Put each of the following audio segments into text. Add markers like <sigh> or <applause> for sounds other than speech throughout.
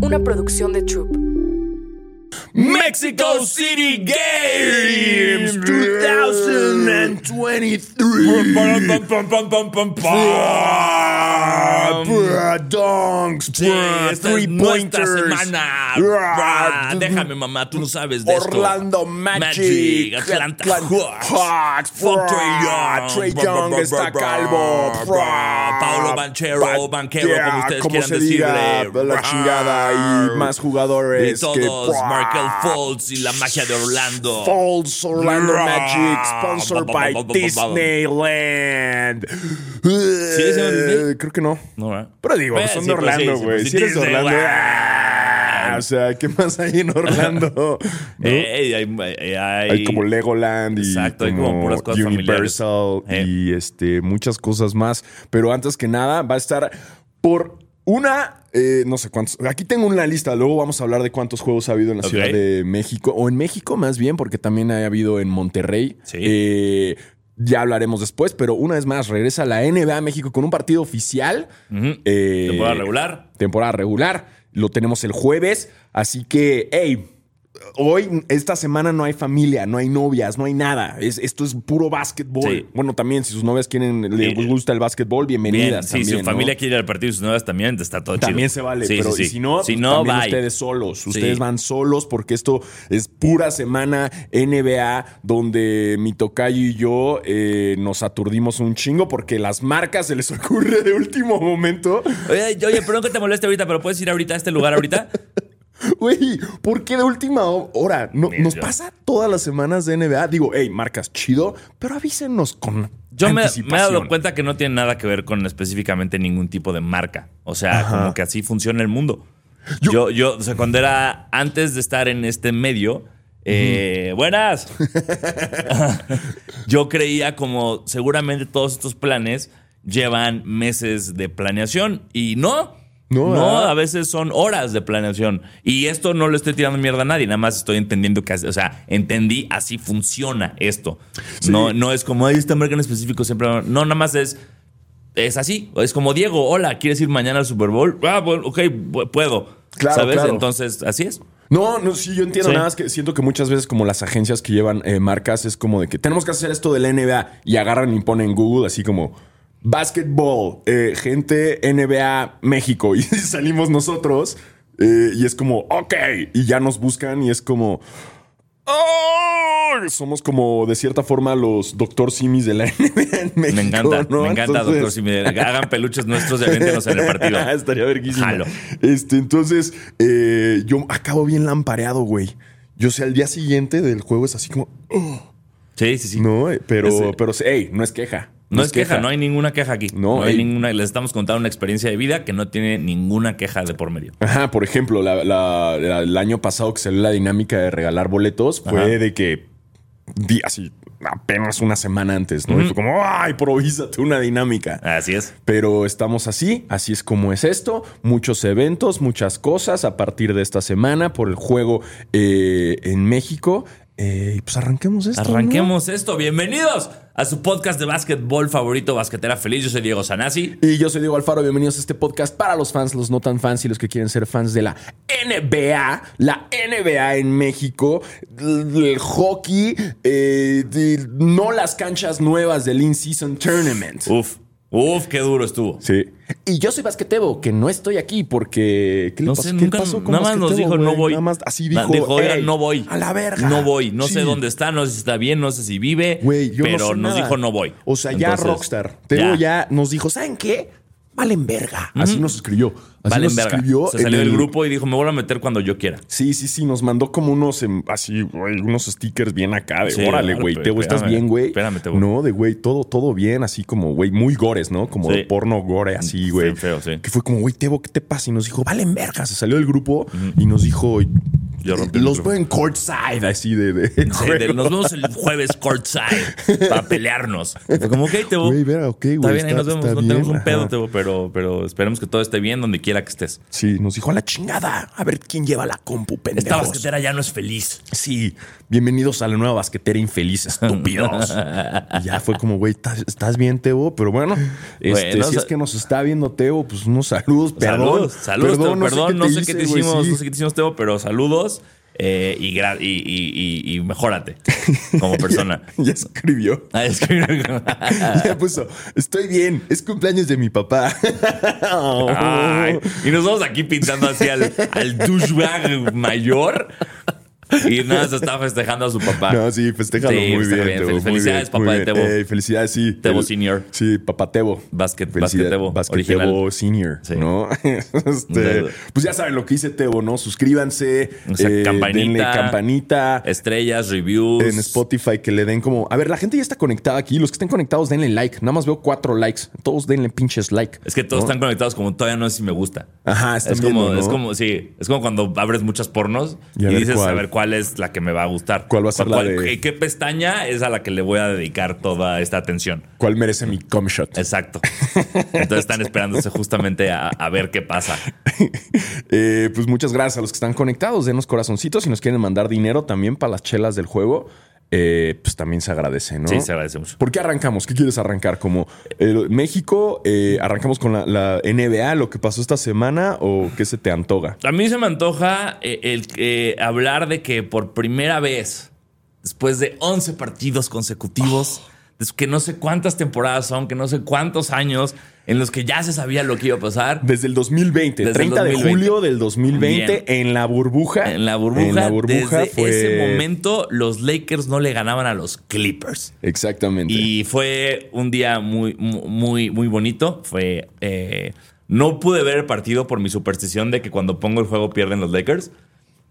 una producción de Troop. Mexico City Games 2023. Donks, Sí, esta three es nuestra pointers. semana. Ah, Déjame, mamá, tú no sabes de esto. Orlando Magic, Atlanta Atlanta Hawks, Fuck Trae Young. Trae Young está calvo. Paulo Banchero, Banquero, Yeah, como ustedes como quieran se diga, decirle. la chingada y más jugadores Y todos, que Markel Fultz y la magia de Orlando. Falls Orlando. Magic, sponsored by Ba, Eh, Creo que no. No, ¿verdad? Pero digo, Pues, son sí, de pues, Orlando, sí, güey. pues, sí, si eres de Disney, Orlando, güey. ah, o sea, ¿qué más hay en Orlando? <laughs> ¿No? Ey, hay, hay- hay como Legoland y Exacto, hay como puras cosas Universal familiares. Eh. y este muchas cosas más. Pero antes que nada, va a estar por una, eh, no sé cuántos. Aquí tengo una lista. Luego vamos a hablar de cuántos juegos ha habido en la Ok. Ciudad de México o en México más bien, porque también ha habido en Monterrey. Sí. Eh, ya hablaremos después, pero una vez más regresa la NBA a México con un partido oficial. Eh, Temporada regular. temporada regular. Lo tenemos el jueves. Así que, hey, hoy, esta semana no hay familia, no hay novias, no hay nada. Es, esto es puro básquetbol. Sí. Bueno, también, si sus novias quieren, les Eh, gusta el básquetbol, Bien, bienvenidas. sí, si su ¿no? familia quiere ir al partido y sus nuevas también, está todo chido. También se vale, Sí, pero y si no, si pues no, también bye. ustedes solos. Ustedes van solos porque esto es pura semana NBA donde mi tocayo y yo eh, nos aturdimos un chingo porque las marcas se les <laughs> ocurre de último momento. Oye, oye, perdón que te moleste ahorita, pero puedes ir ahorita a este lugar ahorita. <laughs> <laughs> Güey, ¿por qué de última hora? No, nos pasa todas las semanas de NBA. Digo, hey, marcas chido, pero avísenos con Yo me, me he dado cuenta que no tiene nada que ver con específicamente ningún tipo de marca. O sea, como que así funciona el mundo. Yo, yo, o sea, cuando era antes de estar en este medio, eh, buenas. <laughs> yo creía como seguramente todos estos planes llevan meses de planeación y no. No, a veces son horas de planeación. Y esto no lo estoy tirando mierda a nadie, nada más estoy entendiendo que, o sea, entendí así funciona esto. No, no es como, ay, esta marca en específico siempre. No, nada más es, es así. Es como, Diego, hola, ¿quieres ir mañana al Super Bowl? Ah, bueno, ok, pu- puedo. Claro, ¿Sabes? claro. Entonces, así es. No, no, sí, yo entiendo. Sí. Nada más que siento que muchas veces, como las agencias que llevan eh, marcas, es como de que tenemos que hacer esto de la NBA y agarran y ponen en Google así como basketball, eh, gente NBA México <laughs> y salimos nosotros eh, y es como, ok, y ya nos buscan y es como. "Oh", somos como de cierta forma los doctor simis de la <laughs> NBA en México. Me encanta, ¿no? me encanta, Entonces- doctor Simi. <laughs> Hagan peluches nuestros y avéntenos en el partido. Estaría verguísimo. Jalo. Este, entonces, eh, yo acabo bien lampareado, güey. Yo sé, al día siguiente del juego es así como, "Oh", Sí, sí, sí. no, pero, pero, hey, no es queja. No es queja, no hay ninguna queja aquí. No, No, hay ey. ninguna. Les estamos contando una experiencia de vida que no tiene ninguna queja de por medio. Ajá, por ejemplo, la- la- la- el año pasado que salió la dinámica de regalar boletos fue Ajá. de que di así apenas una semana antes, ¿no? Y fue como, ¡ay, improvísate una dinámica! Así es. Pero estamos así, así es como es esto. Muchos eventos, muchas cosas a partir de esta semana por el juego eh, en México. Eh, y pues arranquemos esto. ¿no? Arranquemos esto. Bienvenidos a su podcast de básquetbol favorito, Basquetera Feliz. Yo soy Diego Sanasi. Y yo soy Diego Alfaro, bienvenidos a este podcast para los fans, los no tan fans y los que quieren ser fans de la NBA, la NBA en México, el, hockey, eh, de- no las canchas nuevas del In-Season Tournament. Uf, uf, qué duro estuvo. Sí. Y yo soy basquetebo, que no estoy aquí porque. ¿Qué le No pasó? sé, ¿Qué nunca, pasó con nada más nos dijo no voy. Nada más así dijo. oigan, "Ey, no voy. A la verga. No voy. No Sí. sé dónde está, no sé si está bien, no sé si vive. Güey, yo no pero sé nos nada. dijo no voy. O sea, ya Rockstar. Teo ya. nos dijo, ¿saben qué? Valen verga. Así nos escribió. Así Valen nos verga. escribió. Se salió del el- grupo y dijo, me vuelvo a meter cuando yo quiera. Sí, sí, sí. Nos mandó como unos em, así, güey, unos stickers bien acá de Sí, órale, güey. Teo, ¿estás bien, güey? espérame, Teo. No, de güey, todo, todo bien, así como, güey, muy gores, ¿no? Como Sí. de porno gore, así, güey. Feo, feo, sí. Que fue como, güey, Tebo, ¿qué te pasa? Y nos dijo, valen verga. Se salió del grupo y nos dijo, Rompí el Los veo en courtside, así de. de Sí, de- juego. nos vemos el jueves courtside <laughs> para pelearnos. Fue como, ok, Tebo. Güey. Está bien, ahí nos vemos. No bien, tenemos un pedo. Tebo, pero, pero esperemos que todo esté bien donde quiera que estés. Sí, nos dijo a la chingada. A ver quién lleva la compu, pendejos. Esta basquetera ya no es feliz. Sí, bienvenidos a la nueva basquetera infeliz, estúpidos. <laughs> y ya fue como, güey, ¿estás, bien, Tebo? Pero bueno, este, Bueno, si es que nos está viendo Tebo, pues unos saludos, perdón. saludos, saludos, Tebo, perdón, no sé qué te hice, hicimos, sí. no sé qué te hicimos, Tebo, pero saludos eh, y, y, y, y, y mejórate como <laughs> persona. Ya escribió. Ah, <laughs> Ya puso, estoy bien, es cumpleaños de mi papá. Ay, y nos vamos aquí pintando así al, al douchebag mayor y nada, se está festejando a su papá. No, sí, festéjalo Sí, muy está bien, bien. Tebo, muy Felicidades, bien, papá de. Tebo. Ey, felicidades, sí. Tebo El- Senior. Sí, papá Tebo. Basket- Basket Tebo, Basket. Tebo Senior, Sí. ¿no? <laughs> Este, pues ya saben lo que dice Tebo, ¿no? Suscríbanse. O sea, eh, campanita. denle campanita. Estrellas, reviews. En Spotify que le den como. A ver, la gente ya está conectada aquí. Los que estén conectados, denle like. Nada más veo cuatro likes. Todos denle pinches like. Es que todos ¿no? están conectados como todavía no sé si me gusta. Ajá, están es como, viendo, ¿no? es como, sí, es como cuando abres muchas pornos Y dices cuál. a ver cuál es la que me va a gustar. ¿Cuál va a ser la de- ¿qué, qué pestaña es a la que le voy a dedicar toda esta atención? ¿Cuál merece mi com shot? Exacto. Entonces están esperándose justamente a, a ver qué pasa. <laughs> Eh, pues muchas gracias a los que están conectados. Denos corazoncitos. Si nos quieren mandar dinero también para las chelas del juego, eh, pues también se agradece, ¿no? Sí, se agradece mucho. ¿Por qué arrancamos? ¿Qué quieres arrancar? ¿Como eh, México? eh, ¿Arrancamos con la, la NBA, lo que pasó esta semana? ¿O qué se te antoja? A mí se me antoja eh, el, hablar de que por primera vez, después de 11 partidos consecutivos, que no sé cuántas temporadas son, que no sé cuántos años en los que ya se sabía lo que iba a pasar, Desde el 2020, Desde el 30 de 2020. julio del 2020, en la burbuja. en la burbuja, En la burbuja desde fue. ese momento los Lakers no le ganaban a los Clippers. Exactamente. Y fue un día muy, muy, muy bonito. Fue. eh, no pude ver el partido por mi superstición de que cuando pongo el juego pierden los Lakers.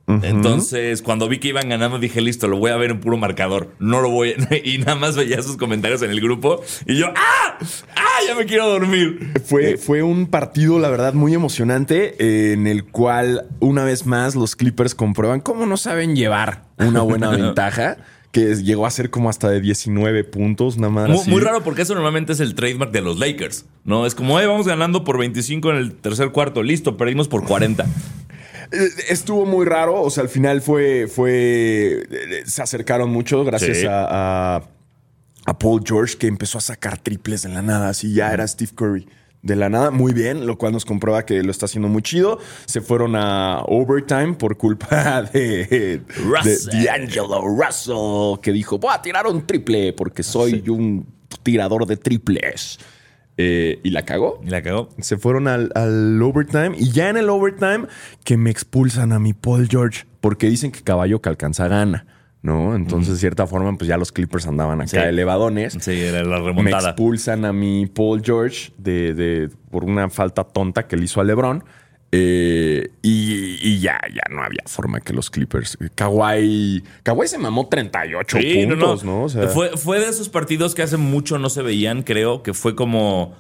Entonces, cuando vi que iban ganando, dije, listo, lo voy a ver en puro marcador. No lo voy a... <laughs> Y nada más veía sus comentarios en el grupo. Y yo, ¡ah! ¡ah! Ya me quiero dormir. Fue, fue un partido, la verdad, muy emocionante, eh, en el cual, una vez más, los Clippers comprueban cómo no saben llevar una buena <laughs> ventaja, que llegó a ser como hasta de 19 puntos, nada más. Muy raro porque eso normalmente es el trademark de los Lakers. No, es como, eh, vamos ganando por 25 en el tercer cuarto. Listo, perdimos por 40. Eh, Estuvo muy raro, o sea, al final fue, fue, eh, se acercaron mucho gracias Sí. a, a- a Paul George que empezó a sacar triples de la nada, así ya era Steve Curry. De la nada, muy bien, lo cual nos comprueba que lo está haciendo muy chido. Se fueron a overtime por culpa <laughs> de, Russell. D'Angelo Russell, que dijo, voy a tirar un triple porque soy un tirador de triples. Eh, y la cagó. Y la cagó. Se fueron al, al overtime y ya en el overtime que me expulsan a mi Paul George porque dicen que caballo que alcanza gana, ¿no? Entonces, de cierta forma, pues ya los Clippers andaban acá Sí. elevadones. Sí, era la Me remontada. expulsan a mi Paul George de, de- por una falta tonta que le hizo a LeBron. Eh, y, y ya, ya no había forma que los Clippers. Kawhi. Kawhi se mamó 38 Sí, no, puntos, no. ¿no? O sea, fue, fue de esos partidos que hace mucho no se veían, creo, que fue como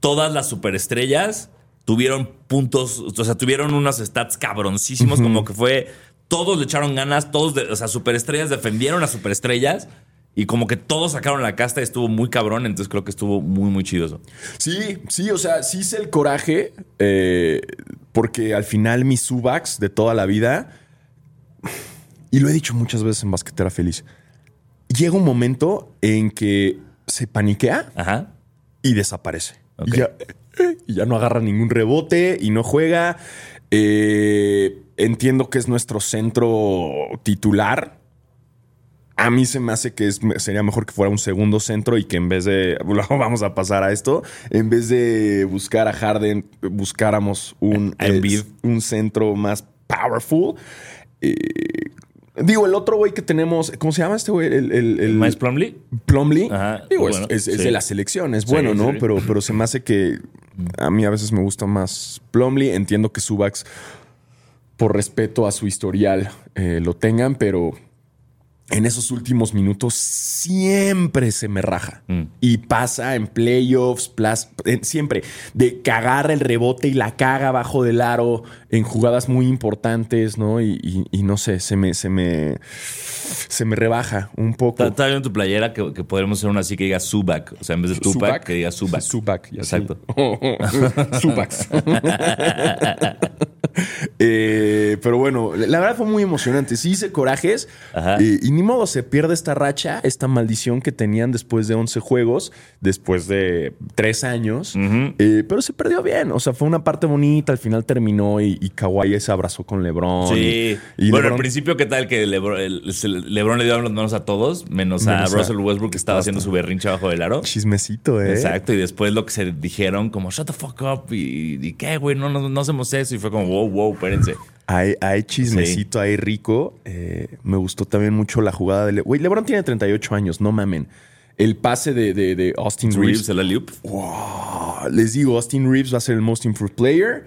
todas las superestrellas tuvieron puntos, o sea, tuvieron unos stats cabroncísimos, como que fue, todos le echaron ganas, todos, de- o sea, superestrellas defendieron a superestrellas y como que todos sacaron la casta y estuvo muy cabrón, entonces creo que estuvo muy, muy chido eso. Sí, sí, o sea, sí hice el coraje eh, porque al final mis subaks de toda la vida, y lo he dicho muchas veces en Basquetera Feliz, llega un momento en que se paniquea Ajá. y desaparece. Y, ya, y ya no agarra ningún rebote y no juega. Eh, entiendo que es nuestro centro titular. A mí se me hace que es- sería mejor que fuera un segundo centro y que en vez de. <laughs> Vamos a pasar a esto. En vez de buscar a Harden, buscáramos un, un centro más powerful. Eh, digo, el otro güey que tenemos. ¿Cómo se llama este güey? El, el, el- Miles Plumlee. Plumlee. Ajá, Digo, bueno, es, es- es sí. de la selección, es Sí, bueno, ¿no? sí. Pero, pero se me hace que a mí a veces me gusta más Plumlee. Entiendo que Subax, por respeto a su historial, eh, lo tengan, pero en esos últimos minutos siempre se me raja. Mm. Y pasa en playoffs, siempre, de que agarra el rebote y la caga abajo del aro en jugadas muy importantes, ¿no? Y, y- y no sé, se me, se me, se me rebaja un poco. Está, viendo tu playera que, que podremos hacer una así que diga Subac. O sea, en vez de Tupac, que diga Subac. Zubac, ya Exacto. <laughs> sí. Zubacs. <laughs> <laughs> <laughs> Eh, pero bueno, la verdad fue muy emocionante. Sí hice corajes eh, y ni modo se pierde esta racha, esta maldición que tenían después de 11 juegos, después de 3 años. Eh, pero se perdió bien. O sea, fue una parte bonita. Al final terminó y, y Kawhi se abrazó con LeBron. Sí. Y, y bueno, al principio, ¿qué tal que Lebron, el- se- LeBron le dio las manos a todos, menos, Menos a a- Russell Westbrook que estaba haciendo su berrinche abajo del aro? Chismecito, ¿eh? Exacto, y después lo que se dijeron, como shut the fuck up, y, y qué, güey, no, no, no hacemos eso. Y fue como, wow, wow, espérense. Hay, hay chismecito ahí rico. Eh, me gustó también mucho la jugada de... Le Güey, LeBron tiene 38 años, no mamen. El pase de, de- de Austin Reeves. Reeves, el alley-oop. Wow. Les digo, Austin Reeves va a ser el Most Improved Player.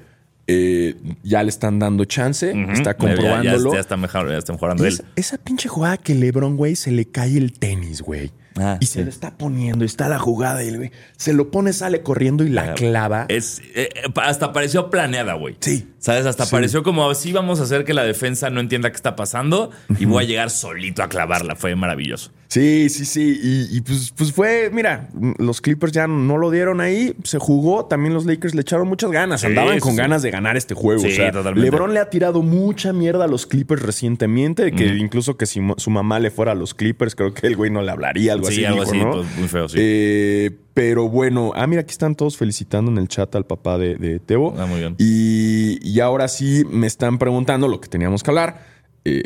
Eh, ya le están dando chance. Está comprobándolo. Ya, ya está mejor, ya está mejorando él. esa pinche jugada que LeBron, güey, se le cae el tenis, güey. Ah, y se le está poniendo, y está la jugada y el güey se lo pone, sale corriendo y la clava. Es, eh, eh, hasta pareció planeada, güey. Sí. ¿Sabes? Hasta Sí. pareció como así vamos a hacer que la defensa no entienda qué está pasando y voy a llegar solito a clavarla. Fue maravilloso. Sí, sí, sí. Y, y pues, pues fue, mira, los Clippers ya no lo dieron ahí, se jugó. También los Lakers le echaron muchas ganas. Sí, Andaban con ganas de ganar este juego. Sí, o sea, totalmente. LeBron le ha tirado mucha mierda a los Clippers recientemente, que incluso que si su mamá le fuera a los Clippers, creo que el güey no le hablaría, algo Sí, así. algo así, ¿no? pues, muy feo, sí. Eh, pero bueno, ah, mira, aquí están todos felicitando en el chat al papá de, de Tebo. Ah, muy bien. Y, y ahora sí me están preguntando lo que teníamos que hablar. Eh,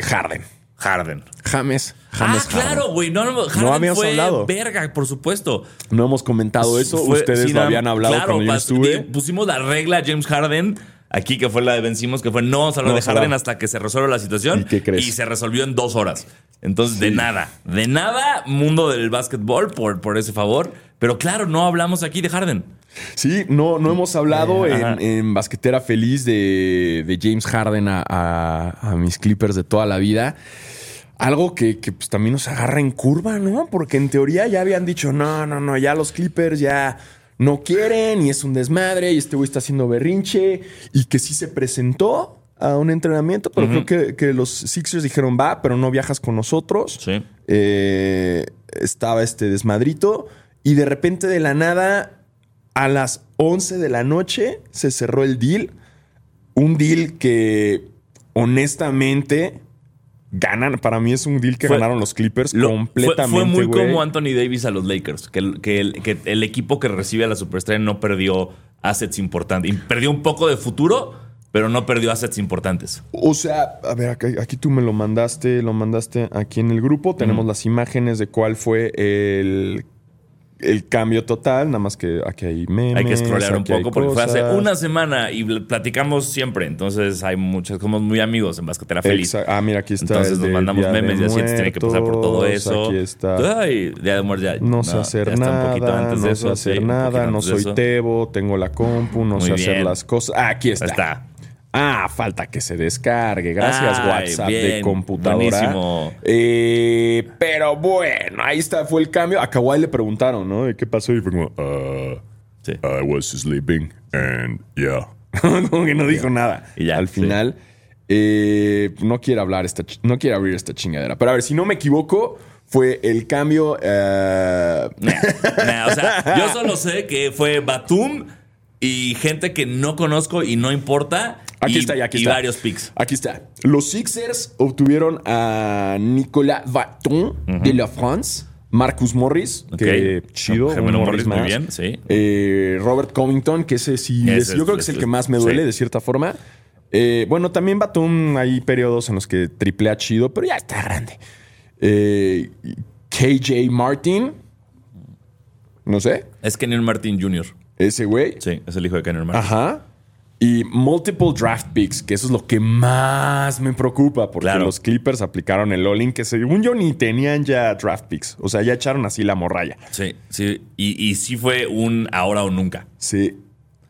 Harden. Harden. James. Ah, James Harden. claro, güey. No, no, Harden habíamos fue hablado. verga, por supuesto. No hemos comentado eso. Fue- Ustedes sí, lo habían hablado claro, cuando yo estuve. Pusimos la regla James Harden aquí, que fue la de vencimos, que fue no vamos a hablar No de. Harden hasta que se resuelva la situación. ¿Y qué crees? Y se resolvió en dos horas. Entonces, de nada, de nada, mundo del básquetbol por, por ese favor. Pero claro, no hablamos aquí de Harden. Sí, no, no hemos hablado Eh, en, en Basquetera Feliz de, de James Harden a, a- a mis Clippers de toda la vida. Algo que, que, pues, también nos agarra en curva, ¿no? Porque en teoría ya habían dicho, no, no, no, ya los Clippers ya no quieren y es un desmadre y este güey está haciendo berrinche y que sí se presentó a un entrenamiento, pero creo que, que los Sixers dijeron, va, pero no viajas con nosotros. Sí. Eh, estaba este desmadrito y de repente de la nada a las 11 de la noche se cerró el deal. Un deal que honestamente ganan. Para mí es un deal que Fue- ganaron los Clippers Lo- completamente. Fue, fue muy como Anthony Davis a los Lakers, que el, que el, que el equipo que recibe a la superestrella no perdió assets importantes. Perdió un poco de futuro, pero no perdió assets importantes. O sea, a ver, aquí, aquí tú me lo mandaste, lo mandaste aquí en el grupo. Tenemos las imágenes de cuál fue el, el cambio total. Nada más que aquí hay memes. Hay que scrollear un poco porque fue hace una semana y platicamos siempre. Entonces hay muchas, somos muy amigos en Basquetera Feliz. Ah, mira, aquí está. Entonces nos mandamos memes y así tiene que pasar por todo eso. Aquí está. Ay, Día de Muertos ya. No sé ya hacer un nada, antes no de sé hacer sí, nada, no soy. Tebo, tengo la compu, no Muy sé hacer las cosas. Ah, aquí está. Ahí está. Ah, falta que se descargue. Gracias, Ay, WhatsApp de computadora. Eh, pero bueno, ahí está, fue el cambio. A Kawhi le preguntaron, ¿no? ¿Y ¿Qué pasó? Y fue como, uh, Sí. I was sleeping and yeah. <laughs> como que no dijo nada. Y ya, Al sí. final, eh, no quiere hablar esta, no quiere abrir esta chingadera. Pero a ver, si no me equivoco, fue el cambio. Nah, nah, o sea, yo solo sé que fue Batum y gente que no conozco y no importa. Aquí y, está, ya aquí y está. varios picks. Aquí está. Los Sixers obtuvieron a Nicolas Batum de la France. Marcus Morris, que Ok. chido. Gemelo Morris, muy bien, sí. Eh, Robert Covington, que ese sí, es- yo creo que es el que más me duele sí. de cierta forma. Eh, bueno, también Batum hay periodos en los que triplea chido, pero ya está grande. Eh, KJ Martin, no sé, Es Kenyon Martin Jr. ese güey. Sí, es el hijo de Kenyon Martin. Ajá. Y multiple draft picks, que eso es lo que más me preocupa, porque Claro. los Clippers aplicaron el all-in, que según yo ni tenían ya draft picks. O sea, ya echaron así la morralla. Sí, sí. Y, y sí fue un ahora o nunca. Sí.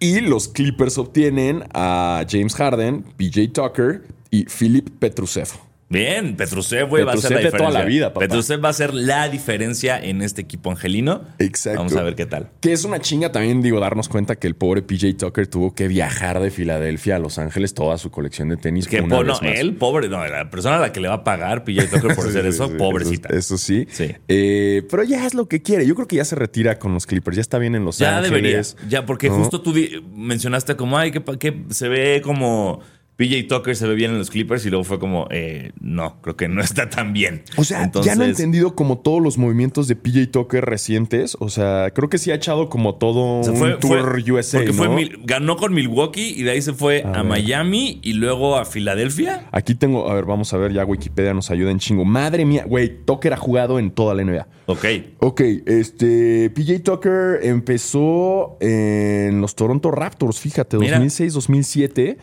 Y los Clippers obtienen a James Harden, PJ Tucker y Philip Petrusev. Bien, Petrusev, güey, va a ser la de diferencia. toda la vida, papá. Petrusev va a ser la diferencia en este equipo angelino. Exacto. Vamos a ver qué tal. Que es una chinga también, digo, darnos cuenta que el pobre PJ Tucker tuvo que viajar de Filadelfia a Los Ángeles toda su colección de tenis. Que una no, él, pobre, no, la persona a la que le va a pagar PJ Tucker por <laughs> hacer Sí, eso, sí, pobrecita. Eso, eso sí. Sí. Eh, pero ya es lo que quiere. Yo creo que ya se retira con los Clippers. Ya está bien en Los Ya Ángeles. debería. Ya, porque ¿no? justo tú mencionaste como, ay, que, que se ve como PJ Tucker se ve bien en los Clippers y luego fue como, eh, no, creo que no está tan bien. O sea, Entonces, ya no he entendido como todos los movimientos de PJ Tucker recientes. O sea, creo que sí ha echado como todo un fue- tour fue- USA, Porque ¿no? fue Mil- ganó con Milwaukee y de ahí se fue a, ver. Miami y luego a Filadelfia. Aquí tengo, a ver, vamos a ver, ya Wikipedia nos ayuda en chingo. Madre mía, güey, Tucker ha jugado en toda la NBA. Ok. Ok, este, PJ Tucker empezó en los Toronto Raptors, fíjate, Mira. 2006-2007.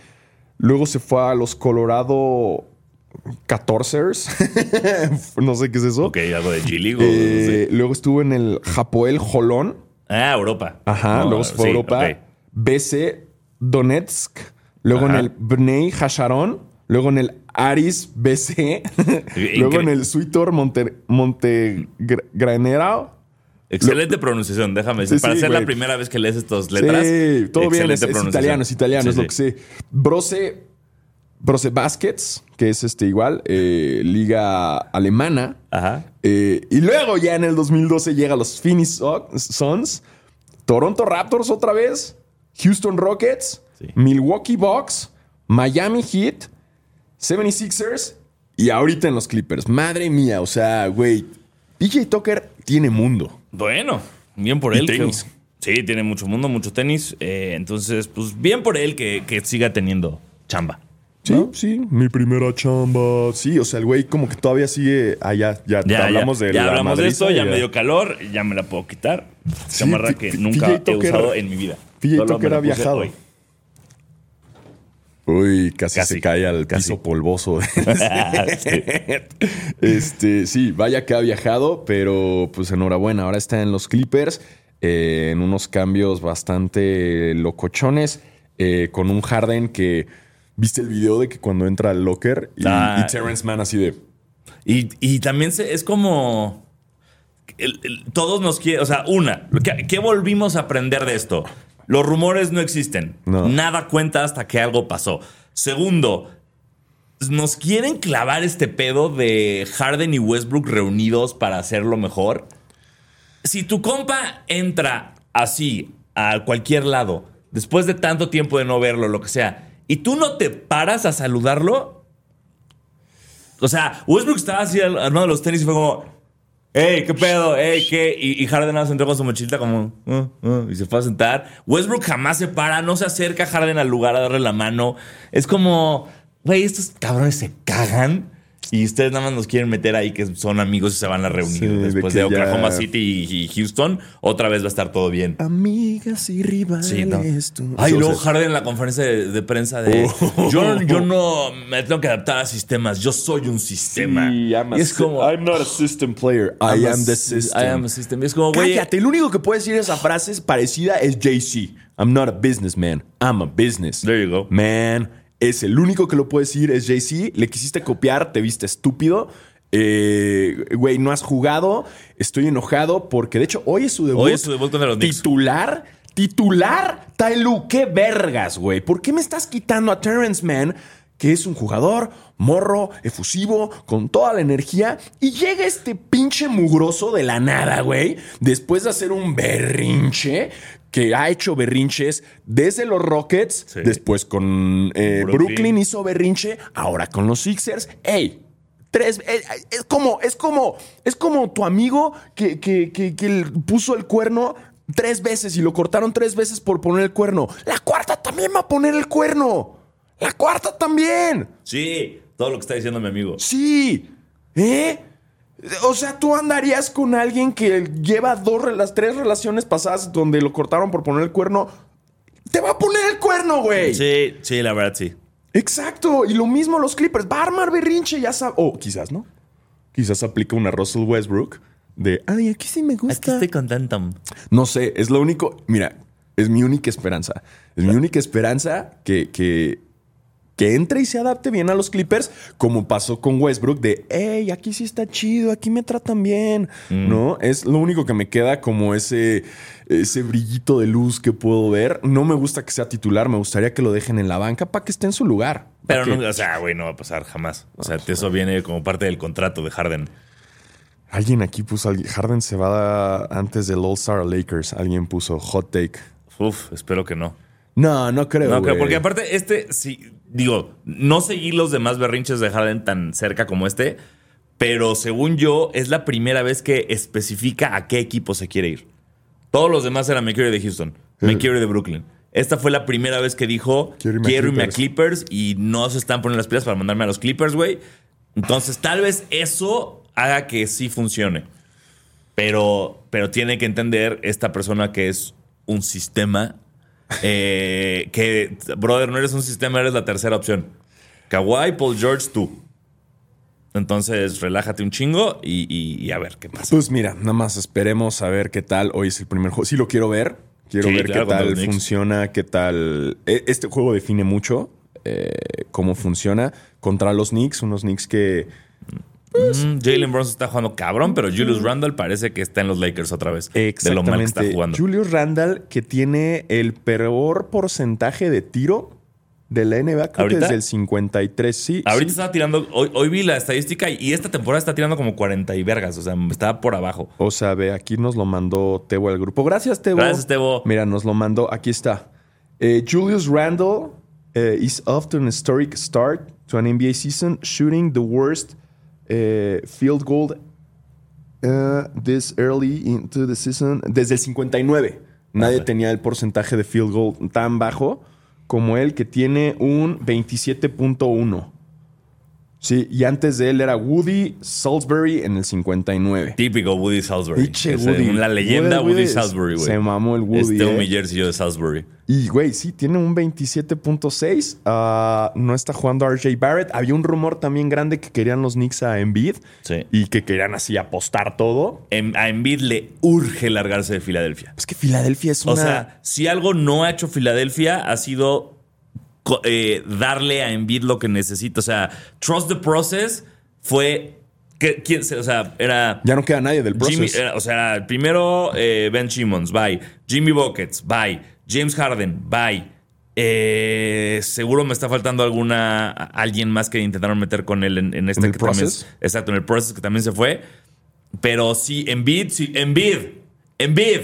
Luego se fue a los Colorado 14ers. <laughs> no sé qué es eso. Ok, algo de o- Eh. Luego estuvo en el Japoel Jolón. Ah, Europa. Ajá, No, luego se fue a sí, Europa. BC Donetsk. Luego Ajá. en el Bnei Hasharon. Luego en el Aris BC. <laughs> luego en el Suitor Monte, Montegranero. Excelente pronunciación, déjame decir. Sí, Para sí, ser la primera vez que lees estas letras. Sí, todo bien. Es, es italiano, es italiano, Sí, es lo que sé. Brose, Brose Baskets, que es este igual, eh, liga alemana. Ajá. Eh, y luego ya en el 2012 llega los Phoenix Suns, Toronto Raptors otra vez, Houston Rockets. Milwaukee Bucks, Miami Heat, 76ers y ahorita en los Clippers. Madre mía, o sea, güey, PJ Tucker tiene mundo. Bueno, bien por Y él. que- tenis. sí, tiene mucho mundo, mucho tenis. eh, entonces, pues bien por él que, que siga teniendo chamba. Sí, ¿no? sí, mi primera chamba. Sí, o sea, el güey como que todavía sigue allá. Ya, Ya, hablamos ya, de ya la hablamos de esto, y ya me dio calor, ya me la puedo quitar. Sí, Chamarra que nunca he usado en mi vida. PJ la ha viajado. hoy. Uy, casi, Casi, se cae al casi. piso polvoso. <laughs> <laughs> este, sí, vaya que ha viajado, pero pues enhorabuena. Ahora está en los Clippers, eh, en unos cambios bastante locochones, eh, con un Harden que. ¿Viste el video de que cuando entra al locker y, Ah. y Terrence Mann así de. Y, y también se- es como. el- el- todos nos quieren. O sea, una, ¿qué, qué volvimos a aprender de esto? Los rumores no existen. No. Nada cuenta hasta que algo pasó. Segundo, nos quieren clavar este pedo de Harden y Westbrook reunidos para hacerlo mejor. Si tu compa entra así a cualquier lado, después de tanto tiempo de no verlo, lo que sea, y tú no te paras a saludarlo, o sea, Westbrook estaba así de los tenis y fue como, hey, ¿qué pedo? Hey, ¿qué? Y, Harden más entró con su mochilita como, "Ah, ah", y se fue a sentar. Westbrook jamás se para, no se acerca a Harden al lugar a darle la mano. Es como, güey, estos cabrones se cagan. Y ustedes nada más nos quieren meter ahí que son amigos y se van a reunir Sí, de después de, ya- Oklahoma City y, Houston. Otra vez va a estar todo bien. Amigas y rivales. Sí, no. tú". Ay, luego Harden en la conferencia de, de prensa de Oh. yo, yo <laughs> no me tengo que adaptar a sistemas, yo soy un sistema. sí, y es como I'm not a system player. I I'm a am the sy- system. I am a system. Y es como, güey, Cállate, el único que puede decir esa frase es parecida es Jay-Z. I'm not a businessman, I'm a business. There you go. Man, es el único que lo puede decir es Jay-Z. Le quisiste copiar, te viste estúpido. Eh, Güey, no has jugado. Estoy enojado porque, de hecho, hoy es su debut. Hoy es su debut contra los Knicks. Titular, titular, Tyloo, qué vergas, güey. ¿Por qué me estás quitando a Terrence Mann, que es un jugador morro, efusivo, con toda la energía, y llega este pinche mugroso de la nada, güey, después de hacer un berrinche que ha hecho berrinches desde los Rockets, Sí. después con eh, Brooklyn. Brooklyn hizo berrinche, ahora con los Sixers. ¡Ey! Tres, eh, es como, es como, es como tu amigo que, que, que, que puso el cuerno tres veces y lo cortaron tres veces por poner el cuerno. La cuarta también va a poner el cuerno. La cuarta también. Sí, todo lo que está diciendo mi amigo. Sí. ¿Eh? O sea, tú andarías con alguien que lleva dos, las tres relaciones pasadas donde lo cortaron por poner el cuerno. Te va a poner el cuerno, güey. Sí, sí, la verdad sí. Exacto. Y lo mismo los Clippers. Va a armar berrinche, ya sabes. O quizás no. Quizás aplica una Russell Westbrook de, ay, aquí sí me Aquí gusta. estoy contento. No sé, es lo único. Mira, es mi única esperanza. Es mi única esperanza que, que que entre y se adapte bien a los Clippers, como pasó con Westbrook, de, hey, aquí sí está chido, aquí me tratan bien, Mm. ¿no? Es lo único que me queda como ese, ese brillito de luz que puedo ver. No me gusta que sea titular, me gustaría que lo dejen en la banca para que esté en su lugar. Pero no, o sea, güey, no va a pasar jamás. O sea, eso viene como parte del contrato de Harden. Alguien aquí puso, Harden se va antes del All-Star Lakers, alguien puso hot take. Uf, espero que no. No, no creo. No, creo, porque aparte, este, sí, digo, no seguí los demás berrinches de Harden tan cerca como este, pero según yo, es la primera vez que especifica a qué equipo se quiere ir. Todos los demás eran me quiero ir de Houston, me quiero ir de Brooklyn. Esta fue la primera vez que dijo Quiero quiero irme irme, a a Clippers y no se están poniendo las pilas para mandarme a los Clippers, güey. Entonces, tal vez eso haga que sí funcione. Pero, pero tiene que entender esta persona que es un sistema. Eh, que, brother, no eres un sistema, eres la tercera opción. Kawhi, Paul George, tú. Entonces, relájate un chingo y, y- y a ver qué pasa. Pues mira, nada más esperemos a ver qué tal. Hoy es el primer juego. Sí lo quiero ver. Quiero Sí, ver claro, qué tal funciona, qué tal... E- Este juego define mucho eh, cómo funciona contra los Knicks. Unos Knicks que... Mm, Jalen Bronson está jugando cabrón, pero Julius Randle parece que está en los Lakers otra vez. De lo mal que está Exactamente. jugando. Julius Randall, que tiene el peor porcentaje de tiro de la NBA, creo que ¿Ahorita? desde el 53. Sí, Ahorita sí. estaba tirando, hoy, hoy vi la estadística y esta temporada está tirando como 40 y vergas, o sea, está por abajo. O sea, ve, aquí nos lo mandó Tebo al grupo. Gracias, Tebo. Gracias, Tebo. Mira, nos lo mandó. Aquí está. Eh, Julius Randle eh, is to an historic start to an NBA season, shooting the worst field goal uh, this early into the season. Desde el 59. Nadie tenía el porcentaje de field goal tan bajo como él, que tiene un 27.1. Sí, y antes de él era Woody Salisbury en el 59. Típico Woody Salisbury. Woody. La leyenda Woody Woody, es- Salisbury, güey. se mamó el Woody, Este eh. mi jersey yo de Salisbury. Y, güey, sí, tiene un 27.6. Ah, no está jugando RJ Barrett. Había un rumor también grande que querían los Knicks a Embiid. Sí. Y que querían así apostar todo. Em- A Embiid le urge largarse de Filadelfia. Es que Filadelfia es una... O sea, si algo no ha hecho Filadelfia ha sido eh, darle a Embiid lo que necesita. O sea, Trust the Process fue... ¿quién se- o sea, era... ya no queda nadie del proceso. o sea, primero eh, Ben Simmons, bye. Jimmy Buckets, bye. James Harden, bye. Eh, seguro me está faltando alguna alguien más que intentaron meter con él en, en este ¿En que también- exacto, en el process que también se fue. Pero sí, Embiid, sí, Embiid, Embiid,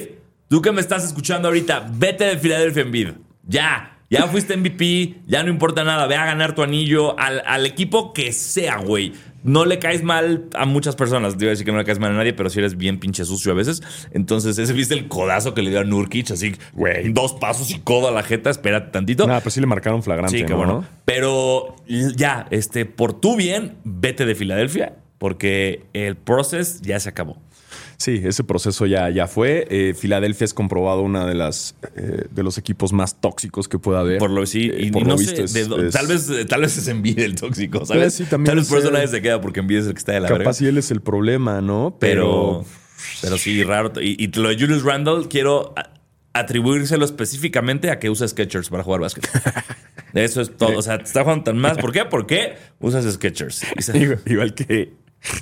tú que me estás escuchando ahorita, vete de Filadelfia, Embiid. Ya, ya fuiste MVP, ya no importa nada, ve a ganar tu anillo al, al equipo que sea, güey. No le caes mal a muchas personas. Te iba a decir que no le caes mal a nadie, pero si eres bien pinche sucio a veces. Entonces, ese viste el codazo que le dio a Nurkic, así, Güey. dos pasos y codo a la jeta, espérate tantito. Nada, pues sí le marcaron flagrante, Sí, ¿no? bueno. Pero ya, este, por tu bien, vete de Filadelfia, porque el process ya se acabó. Sí, ese proceso ya, ya fue. Eh, Filadelfia es comprobado una de las eh, de los equipos más tóxicos que pueda haber. Por lo sí, Eh, y, por y no lo sé, visto es- de es- tal vez eh, tal vez es envidia el tóxico, ¿sabes? sí, también tal vez por es eso nadie se queda porque envidia es el que está de la Capaz verga. si él es el problema, ¿no? Pero pero sí raro y, y lo de Julius Randle quiero atribuírselo específicamente a que usa Skechers para jugar básquet. <laughs> Eso es todo, o sea, te está jugando tan más, ¿por qué? Porque usas Skechers. <laughs> Igual, igual que,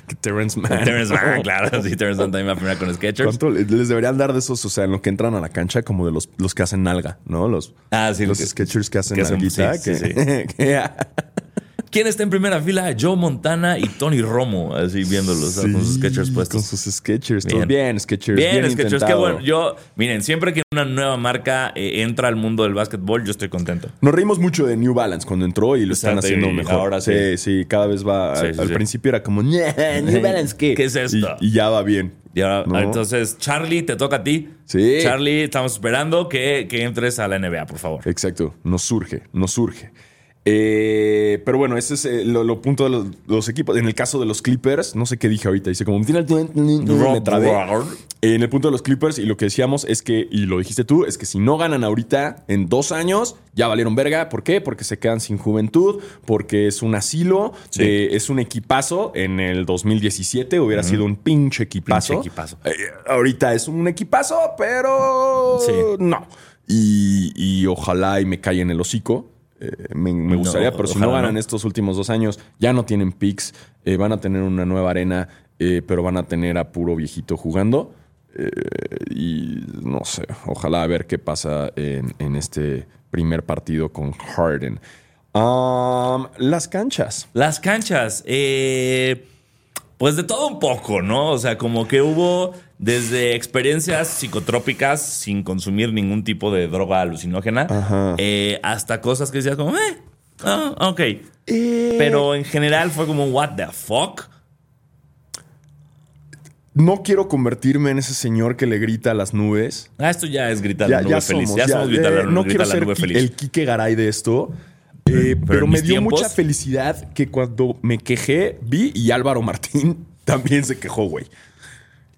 que Terrence Mann. <laughs> Terrence Mann, claro, sí, Terrence Mann también va a con Skechers. ¿Cuánto le- les deberían dar de esos, o sea, en lo que entran a la cancha, como de los, los que hacen nalga, ¿no? Los, Ah, sí, los que- sketchers que hacen que hacen- sí, que, sí, que- ¿Quién está en primera fila? Joe Montana y Tony Romo, así viéndolos Sí, con sus Skechers Con puestos. sus sketchers. Bien. Bien, bien sketchers. Bien, Bien, Skechers, qué bueno. Yo, miren, siempre que una nueva marca eh, entra al mundo del básquetbol, yo estoy contento. Nos reímos mucho de New Balance cuando entró y lo están haciendo mejor. ahora sí. sí. Sí, cada vez va. Sí, al principio era como, <laughs> "Ñe, New <laughs> Balance, ¿qué? ¿Qué es esto? Y, y ya va bien. Y ahora, ¿No? entonces, Charlie, te toca a ti. Sí. Charlie, estamos esperando que, que entres a la NBA, por favor. Exacto, nos surge, nos surge. Eh, pero bueno, ese es eh, lo, lo punto de los, los equipos. En el caso de los Clippers, no sé qué dije ahorita, dice como me trabé. En el punto de los Clippers, y lo que decíamos es que, y lo dijiste tú, es que si no ganan ahorita, en dos años, ya valieron verga. ¿Por qué? Porque se quedan sin juventud, porque es un asilo, Sí. de- es un equipazo. En el 2017 hubiera sido un pinche equipazo. Pinche equipazo. Eh, ahorita es un equipazo, pero Sí. no. Y, y ojalá y me calle en el hocico. Eh, me, me gustaría, No, pero si no ganan no. estos últimos dos años, ya no tienen picks, eh, van a tener una nueva arena, eh, pero van a tener a puro viejito jugando. Y no sé, ojalá a ver qué pasa en, en este primer partido con Harden. Um, las canchas. Las canchas, eh, pues de todo un poco, ¿no? O sea, como que hubo desde experiencias psicotrópicas sin consumir ningún tipo de droga alucinógena, eh, hasta cosas que decías como, eh, ah, ok. Eh, Pero en general fue como, what the fuck? no quiero convertirme en ese señor que le grita a las nubes. Ah, esto ya es gritar la nube feliz. somos. ya, somos gritar, la- eh, no gritar quiero la ser nube feliz. el Quique Garay de esto. Eh, pero me dio tiempos- mucha felicidad que cuando me quejé, vi y Álvaro Martín <laughs> también se quejó, güey.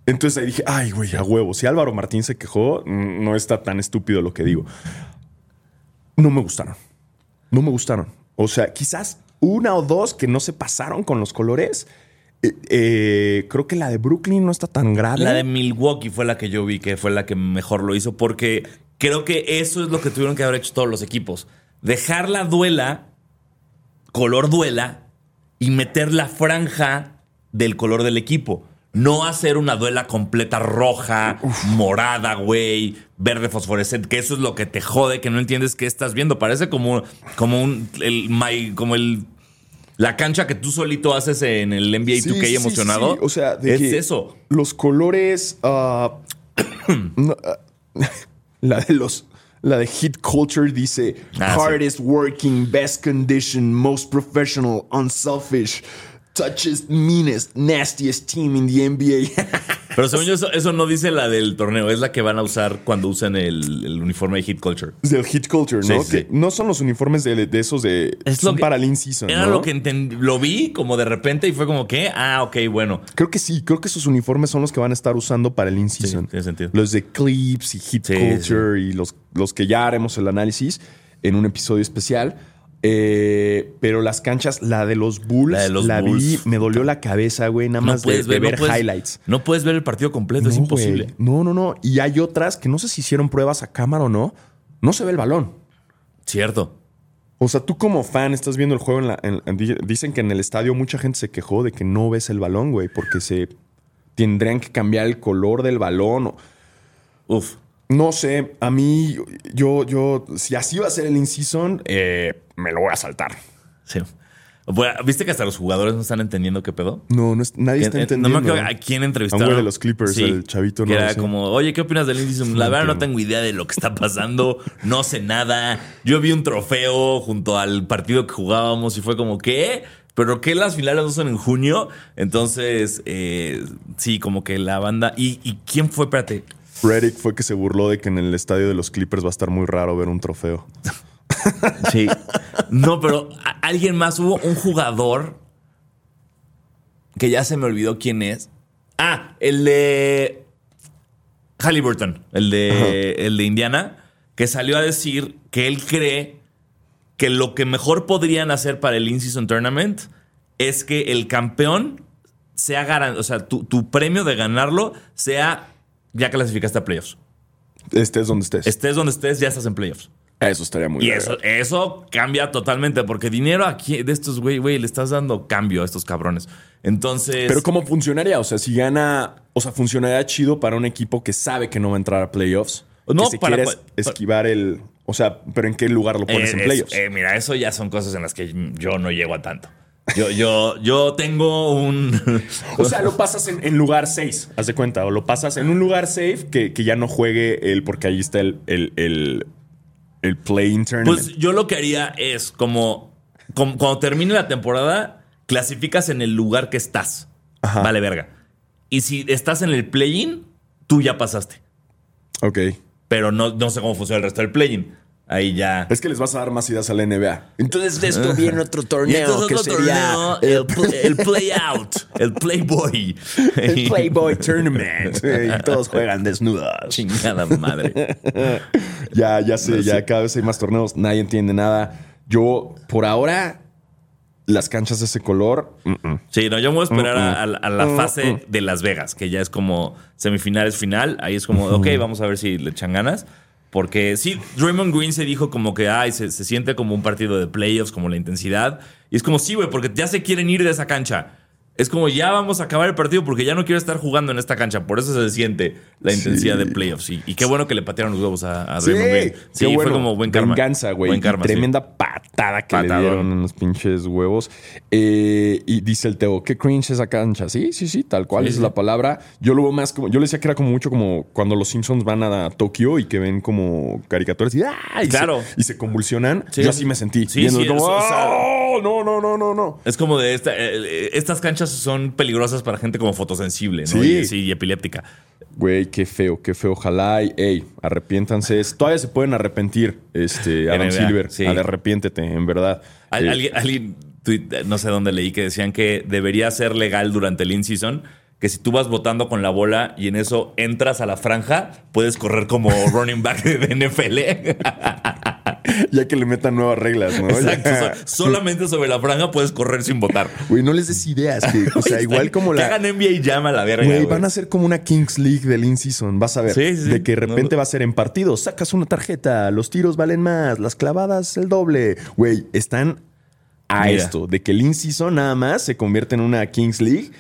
Entonces ahí dije, ay, güey, a huevo. Si Álvaro Martín se quejó, no está tan estúpido lo que digo. No me gustaron. No me gustaron. O sea, quizás una o dos que no se pasaron con los colores. Eh, eh, creo que la de Brooklyn no está tan grave. La de Milwaukee fue la que yo vi que fue la que mejor lo hizo porque creo que eso es lo que tuvieron que haber hecho todos los equipos. Dejar la duela, color duela, y meter la franja del color del equipo. No hacer una duela completa roja, morada, güey, verde fosforescente, que eso es lo que te jode, que no entiendes qué estás viendo. Parece como, como un el, my- como el la cancha que tú solito haces en el NBA Sí, 2K sí, emocionado. sí. O sea, de es que eso. Los colores. ah, <clears throat> ah, <laughs> la de los. La de Hit Culture dice Ah, sí. hardest working, best condition, most professional, unselfish, toughest, meanest, nastiest team in the NBA. <laughs> Pero según yo, eso, eso no dice la del torneo, es la que van a usar cuando usen el, el uniforme de Hit Culture. Del Hit Culture, ¿no? Sí, sí. Que no son los uniformes de, de esos de. Es son para el in-season. Era ¿no? lo que entendí, lo vi como de repente y fue como que, ah, ok, bueno. Creo que sí, creo que esos uniformes son los que van a estar usando para el in-season. Sí, tiene sentido. Los de Clips y Hit Culture y los, los que ya haremos el análisis en un episodio especial. Eh, pero las canchas, la de los Bulls, La la, de los vi, Bulls. me dolió la cabeza, güey, nada más de, de no ver puedes- highlights. No puedes ver el partido completo, es imposible. güey. No, no, no. Y hay otras que no sé si hicieron pruebas a cámara o no. No se ve el balón. Cierto. O sea, tú como fan estás viendo el juego en la. en- en- di- dicen que en el estadio mucha gente se quejó de que no ves el balón, güey, porque se tendrían que cambiar el color del balón. Uf. No sé, a mí, yo, yo, si así va a ser el in-season, eh, me lo voy a saltar. Sí. Bueno, ¿Viste que hasta los jugadores no están entendiendo qué pedo? No, no es- nadie está entendiendo. No me acuerdo a quién entrevistaron. A un güey de los Clippers, el chavito, Que no era como, oye, ¿qué opinas del índice? La verdad no tengo idea de lo que está pasando. No sé nada. Yo vi un trofeo junto al partido que jugábamos y fue como, ¿qué? ¿Pero qué las finales no son en junio? Entonces, eh, sí, como que la banda... ¿Y, y quién fue? Espérate. Reddick fue que se burló de que en el estadio de los Clippers va a estar muy raro ver un trofeo. Sí. No, pero alguien más. Hubo un jugador que ya se me olvidó quién es. Ah, el de Halliburton, el de, el de Indiana, que salió a decir que él cree que lo que mejor podrían hacer para el In-Season Tournament es que el campeón sea garantizado, o sea, tu, tu premio de ganarlo sea ya clasificaste a playoffs. Estés donde estés. Estés donde estés, ya estás en playoffs. Eso estaría muy Y verga. eso, eso cambia totalmente, porque dinero aquí de estos, güey, güey, le estás dando cambio a estos cabrones. Entonces. Pero ¿cómo funcionaría? O sea, si gana, o sea, funcionaría chido para un equipo que sabe que no va a entrar a playoffs. No, que se para- quiere es- para- esquivar el, o sea, pero ¿en qué lugar lo pones eh, en playoffs? eh, mira, eso ya son cosas en las que yo no llego a tanto. Yo, yo, yo tengo un. <laughs> o sea, lo pasas en, en lugar 6, haz de cuenta, o lo pasas en un lugar safe que, que ya no juegue el, porque ahí está el, el, el, el play-in tournament. Pues yo lo que haría es como, como cuando termine la temporada, clasificas en el lugar que estás. Ajá. Vale, verga. Y si estás en el play-in, tú ya pasaste. ok. Pero no, no sé cómo funciona el resto del play-in. Ahí ya. Es que les vas a dar más ideas a la NBA. Entonces de esto viene <laughs> otro Y torneo entonces que otro sería torneo, el, pl- el play out, el playboy. <laughs> el Playboy Tournament. <laughs> y todos juegan desnudos. Chingada madre. Ya, ya sé, No ya cada vez hay más torneos, nadie entiende nada. Yo, por ahora, las canchas de ese color. Sí, no, yo me voy a esperar a, a la- a la fase de Las Vegas, que ya es como semifinales final. Ahí es como, ok, vamos a ver si le echan ganas. Porque sí, Draymond Green se dijo como que ay, se, se siente como un partido de playoffs, como la intensidad. Y es como, sí, güey, porque ya se quieren ir de esa cancha. Es como ya vamos a acabar el partido porque ya no quiero estar jugando en esta cancha. Por eso se siente la intensidad de playoffs. Y, y qué bueno que le patearon los huevos a, a Draymond Green. Sí, fue como buen karma. Venganza, güey. Buen karma, sí. Tremenda patada que le Patadón. dieron en los pinches huevos. Eh, y dice el Teo, qué cringe esa cancha. Sí, sí, sí, tal cual Sí, esa sí. es la palabra. Yo lo veo más como. Yo le decía que era como mucho como cuando los Simpsons van a Tokio y que ven como caricaturas y, ¡ah! y Claro. se, y se convulsionan. Sí. Yo así me sentí. Sí, sí, como, o sea- ¡oh! no, no, no, no, no. Es como de esta, eh, eh, estas canchas son peligrosas para gente como fotosensible, ¿no? Sí. Y, sí, y epiléptica. Güey, qué feo, qué feo. Ojalá y, ey, arrepiéntanse. Todavía se pueden arrepentir, este, Adam Silver. sí. Arrepiéntete, en verdad. Al- Eh, alguien, alguien no sé dónde leí que decían que debería ser legal durante el in-season que si tú vas votando con la bola y en eso entras a la franja, puedes correr como <laughs> running back de NFL. <laughs> ya que le metan nuevas reglas, ¿no? Exacto. So- solamente sobre la franja puedes correr sin votar. Güey, no les des ideas. Que, o sea, <laughs> igual como Que la. hagan NBA Jam a la verga. Güey, van a ser como una Kings League del in-season. Vas a ver. Sí, sí, sí. De que de repente No. va a ser en partidos. Sacas una tarjeta, los tiros valen más, las clavadas el doble. Güey, están a Mira. esto. De que el in-season nada más se convierte en una Kings League.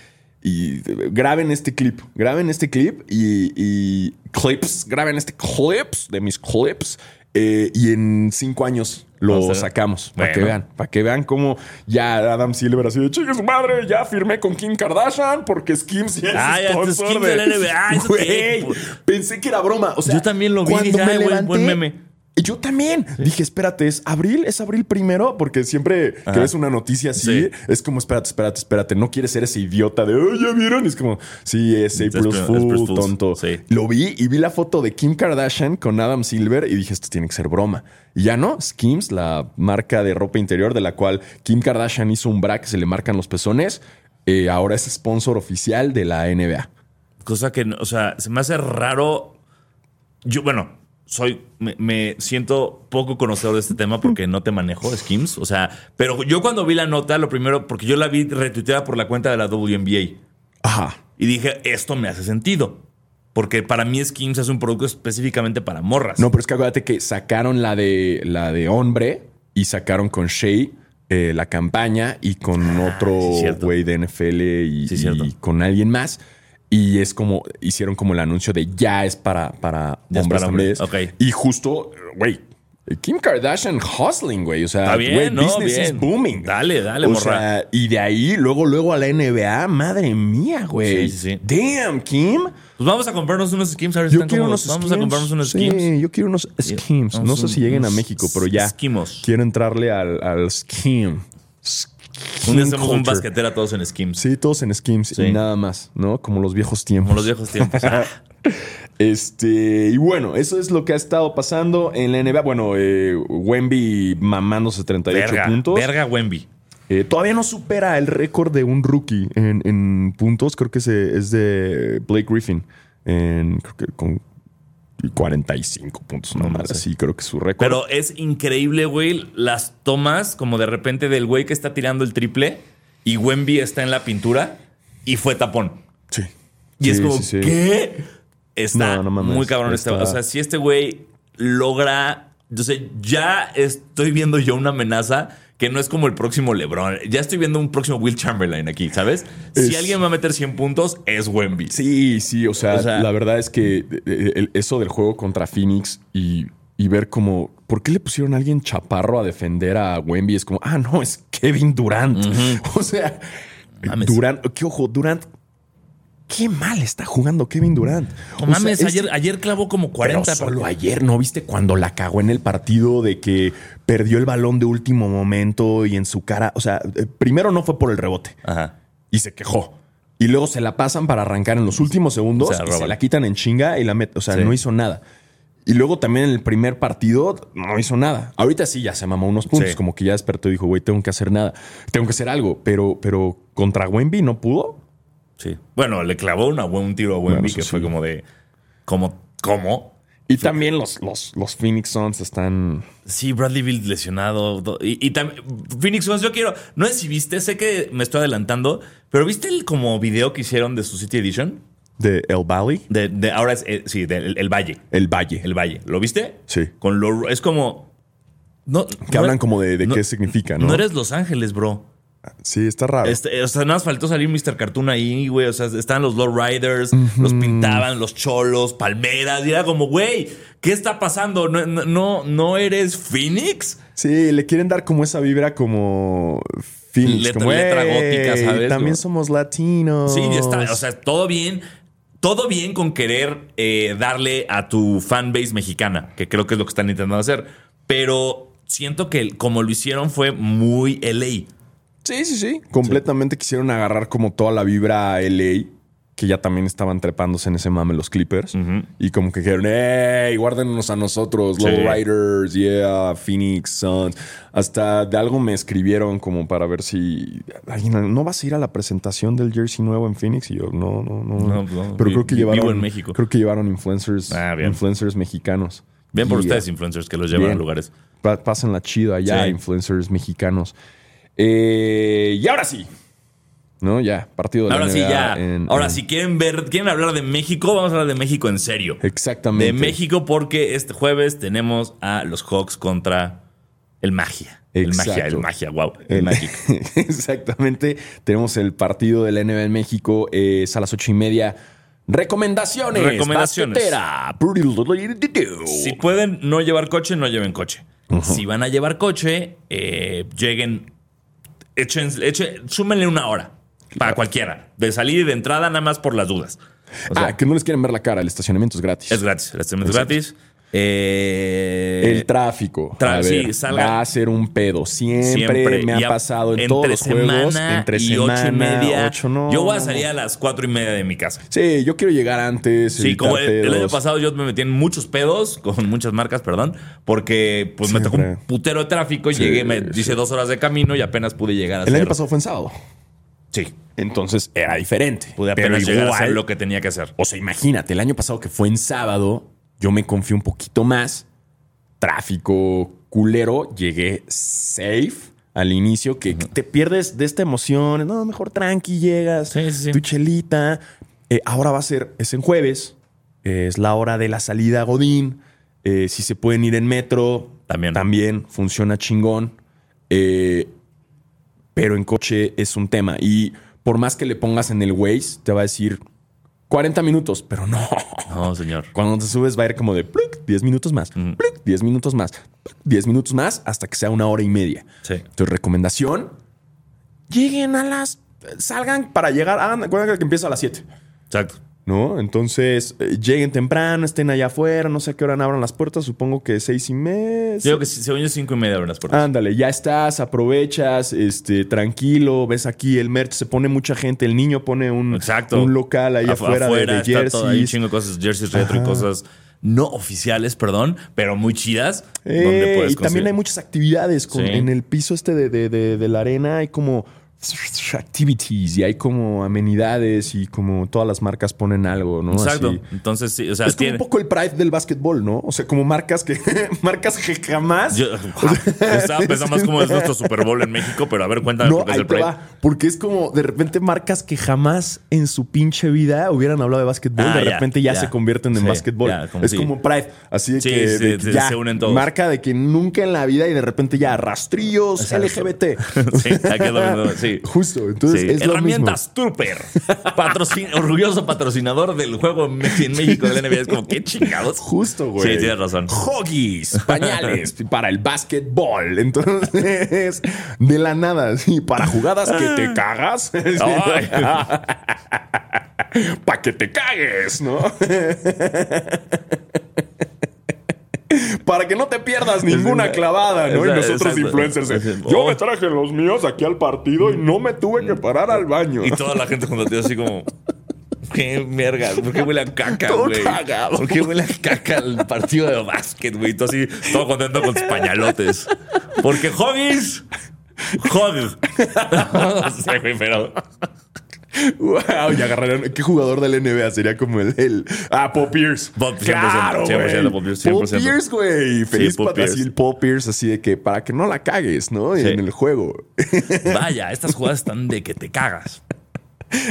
Y graben este clip. Graben este clip y, y clips. Graben este clips de mis clips. eh, y en cinco años lo O sea, sacamos. Para que vean. Para que vean cómo ya Adam Silver así de chingue su madre. Ya firmé con Kim Kardashian porque Skims ya es Ah, ya, este sponsor de- NBA, Ah, <laughs> pensé que era broma. O sea, Yo también lo vi, cuando dije, me "Ay, levanté, buen meme". Yo también. Dije, espérate, ¿es abril? ¿Es abril primero? Porque siempre que Ajá. ves una noticia así, Sí. es como, espérate, espérate, espérate. No quieres ser ese idiota de, oh, ¿ya vieron? Es como, sí, es Fools, tonto. sí. Lo vi y vi la foto de Kim Kardashian con Adam Silver y dije, esto tiene que ser broma. Y ya no, Skims, la marca de ropa interior de la cual Kim Kardashian hizo un bra que se le marcan los pezones, eh, ahora es sponsor oficial de la NBA. Cosa que, o sea, se me hace raro. Yo, bueno, soy, me, me siento poco conocedor de este tema porque no te manejo Skims. O sea, pero yo cuando vi la nota, lo primero, porque yo la vi retuiteada por la cuenta de la WNBA. Ajá. Y dije, esto me hace sentido. Porque para mí Skims es un producto específicamente para morras. No, pero es que acuérdate que sacaron la de la de hombre y sacaron con Shea eh, la campaña y con otro Ah, sí, cierto. güey de NFL y, Sí, y con alguien más. Y es como hicieron como el anuncio de ya es para, para Ya hombres para también. hombres, ok. Y justo, güey, Kim Kardashian hustling, güey. O sea, Está bien, güey, ¿no? business Bien. is booming. Dale, dale, o morra. sea, y de ahí, luego, luego a la NBA, madre mía, güey. Sí, sí, sí. Damn, Kim. Pues vamos a comprarnos unos Skims. A ver si Yo están quiero unos. Vamos Skims. a comprarnos unos Sí, Skims. yo quiero unos Skims. No sé si lleguen a México, pero ya. Skimos. Quiero entrarle al, al Skim. Un día hacemos un basquetera todos en Skims. Sí, todos en Skims Sí. y nada más, ¿no? Como los viejos tiempos. Como los viejos tiempos. <laughs> Este, y bueno, eso es lo que ha estado pasando en la NBA. Bueno, eh, Wemby mamándose 38 verga, puntos. verga Wemby. Eh, todavía no supera el récord de un rookie en, en puntos. Creo que es de Blake Griffin. En, creo que con 45 puntos nomás. sé. Así creo que es su récord. Pero es increíble, güey, las tomas como de repente del güey que está tirando el triple y Wemby está en la pintura y fue tapón. sí. Y es como, sí, sí. ¿qué? Está No, no mames, muy cabrón este. O sea, si este güey logra. Entonces, ya estoy viendo yo una amenaza que no es como el próximo LeBron. Ya estoy viendo un próximo Will Chamberlain aquí, ¿sabes? Si alguien va a meter 100 puntos, es Wemby. Sí, sí, o sea, O sea- la verdad es que eh, el- eso del juego contra Phoenix y, y ver como, ¿por qué le pusieron a alguien chaparro a defender a Wemby? Es como, ah, no, es Kevin Durant. <laughs> O sea, Mames. Durant, qué ojo, Durant, qué mal está jugando Kevin Durant. No O sea, mames, es- ayer, clavó como 40. Pero solo ayer, ¿no viste cuando la cagó en el partido de que perdió el balón de último momento y en su cara? O sea, eh, primero no fue por el rebote Ajá. y se quejó. Y luego se la pasan para arrancar en los últimos segundos Se la y se la quitan en chinga y la meten. O sea, Sí. no hizo nada. Y luego también en el primer partido no hizo nada. Ahorita sí ya se mamó unos puntos, Sí. como que ya despertó y dijo, güey, tengo que hacer nada. Tengo que hacer algo. Pero, pero contra Wemby no pudo. Sí. Bueno, le clavó una, un tiro a Wemby Bueno, que fue como de. ¿Cómo? ¿Cómo? Y también los, los, los Phoenix Suns están. Sí, Bradley Bill lesionado. do- Y, y también. Phoenix Suns, yo quiero. No sé si viste, sé que me estoy adelantando, pero ¿viste el como video que hicieron de su City Edition? De El Valley. De, de- ahora es, eh, sí, del el Valle. El Valle. El Valle. ¿Lo viste? Sí. Con lo, es como. No, Que no- hablan como de, de no- qué significa, ¿no? No eres Los Ángeles, bro. Sí, está raro. Este, o sea, nada más faltó salir Mr. Cartoon ahí, güey. O sea, estaban los Low Riders, los pintaban, los cholos, palmeras. Y era como, güey, ¿qué está pasando? ¿No, no- no, eres Phoenix? Sí, le quieren dar como esa vibra como Phoenix, Letra- como letra "Ey, gótica, ¿sabes? También somos latinos. Sí, está. O sea, todo bien. Todo bien con querer eh, darle a tu fanbase mexicana, que creo que es lo que están intentando hacer. Pero siento que como lo hicieron fue muy LA. Sí, sí, sí. Completamente quisieron agarrar como toda la vibra LA, que ya también estaban trepándose en ese mame los Clippers. Y como que dijeron, ¡Ey! Guárdenos a nosotros, Sí. Low Riders, yeah, Phoenix Suns. Hasta de algo me escribieron como para ver si alguien, ¿no vas a ir a la presentación del jersey nuevo en Phoenix? Y yo, no, no, no. No, no, Pero vi- creo que vi- vivo llevaron. en México. Creo que llevaron influencers, Ah, bien. influencers mexicanos. Bien por Yeah. ustedes, influencers, que los llevan Bien. a lugares. Pásenla chido allá, Sí. influencers mexicanos. Eh, y ahora sí. ¿No? Ya, partido de la Ahora sí, NBA ya. en- Ahora, en- si quieren ver, quieren hablar de México, vamos a hablar de México en serio. Exactamente. De México, porque este jueves tenemos a los Hawks contra el Magia. El. Magia, el Magia, wow. El, El- Magic. <laughs> Exactamente. Tenemos el partido de la NBA en México. es a las ocho y media. Recomendaciones. Recomendaciones. Si pueden no llevar coche, no lleven coche. Si van a llevar coche, eh, lleguen, echen, echen- súmenle una hora para cualquiera. De salir y de entrada, nada más por las dudas. O sea, ah, que no les quieren ver la cara. El estacionamiento es gratis. es gratis. El estacionamiento es gratis. Eh, el tráfico. tra- a ver, sí, salgan- va a ser un pedo. Siempre, me ha pasado en entre todos los juegos. Entre y semana. ocho y media. ocho, no. Yo voy a salir a las cuatro y media de mi casa. Sí, yo quiero llegar antes. Sí, como el, el año pasado yo me metí en muchos pedos, con muchas marcas, perdón, porque pues me tocó un putero de tráfico y Sí, llegué, me sí. hice dos horas de camino y apenas pude llegar a El hacer. año pasado fue en sábado. Sí, Entonces era diferente. pude Pero apenas llegar a hacer lo que tenía que hacer. O sea, imagínate, el año pasado que fue en sábado, yo me confié un poquito más. Tráfico culero, llegué safe al inicio, que que te pierdes de esta emoción. No, mejor tranqui, llegas, Sí, sí, sí. tu chelita. Eh, ahora va a ser, es en jueves, eh, es la hora de la salida a Godín. Eh, si se pueden ir en metro, También. también funciona chingón. Pero en coche es un tema. Y por más que le pongas en el Waze, te va a decir 40 minutos, pero no. No, señor. Cuando te subes va a ir como de pluc, 10 minutos más, pluc, 10 minutos más, pluc, 10 minutos más, hasta que sea una hora y media. Sí. Tu recomendación, lleguen a las... Salgan para llegar, hagan, acuérdense que empieza a las 7. Exacto. ¿No? Entonces, eh, lleguen temprano, estén allá afuera, no sé a qué hora abran las puertas, supongo que seis y media. Yo creo que según yo cinco y media abren las puertas. Ándale, ya estás, aprovechas, este, tranquilo, ves aquí el merch, se pone mucha gente, el niño pone un, Exacto. un local ahí Afu- afuera, de- de, está todo ahí, jerseys. chingo de cosas, jerseys retro y cosas no oficiales, perdón, pero muy chidas. Eh, donde puedes y también hay muchas actividades con- Sí. en el piso este de, de- de- de la arena, hay como activities y hay como amenidades y como todas las marcas ponen algo, ¿no? Exacto. Así. Entonces, sí, o sea, Es como tiene. un poco el pride del básquetbol, ¿no? O sea, como marcas que <laughs> marcas que jamás Yo <laughs> estaba pensando más como es nuestro Super Bowl en México, pero a ver, cuéntame No, por qué es el Pride. va. Porque es como de repente marcas que jamás en su pinche vida hubieran hablado de básquetbol. Ah, de ya, repente ya, ya. se convierten en Sí, básquetbol. ya, como es sí. como Pride. Así de Sí, que, sí, de que sí, ya, se unen todos. Marca de que nunca en la vida y de repente ya rastrillos Exacto. LGBT. <laughs> Sí, es lo mismo, sí. Justo. Entonces Sí. es lo mismo. Herramientas Trooper. Patrocin- <laughs> orgulloso patrocinador del juego en México del NBA. Es como, qué chingados. Justo, güey. Sí, tienes razón. Hoggies, pañales <laughs> para el básquetbol. Entonces, <laughs> de la nada, sí, para jugadas que te cagas. Ay. para que te cagues, ¿no? <laughs> Para que no te pierdas ninguna clavada, ¿no? Y nosotros exacto. influencers. Exacto. Yo me traje los míos aquí al partido y no me tuve que parar al baño. Y toda la gente a ti así como... Qué verga, ¿por qué huele a caca, Todo güey? ¿Por qué huele a caca el partido de básquet, güey? Tú así, todo contento con tus pañalotes. Porque Hoggies... Hog. <laughs> no sé, güey, pero... Wow, y agarraron. ¿Qué jugador del NBA sería como el. el ah, Paul Pierce. Paul- 100%, claro, 100% güey. Paul Pierce, Paul 100%. Pierce, güey. Feliz Paul pat- Pierce. así el Paul Pierce, así de que para que no la cagues, ¿no? Sí. En el juego. <laughs> Vaya, estas jugadas están de que te cagas.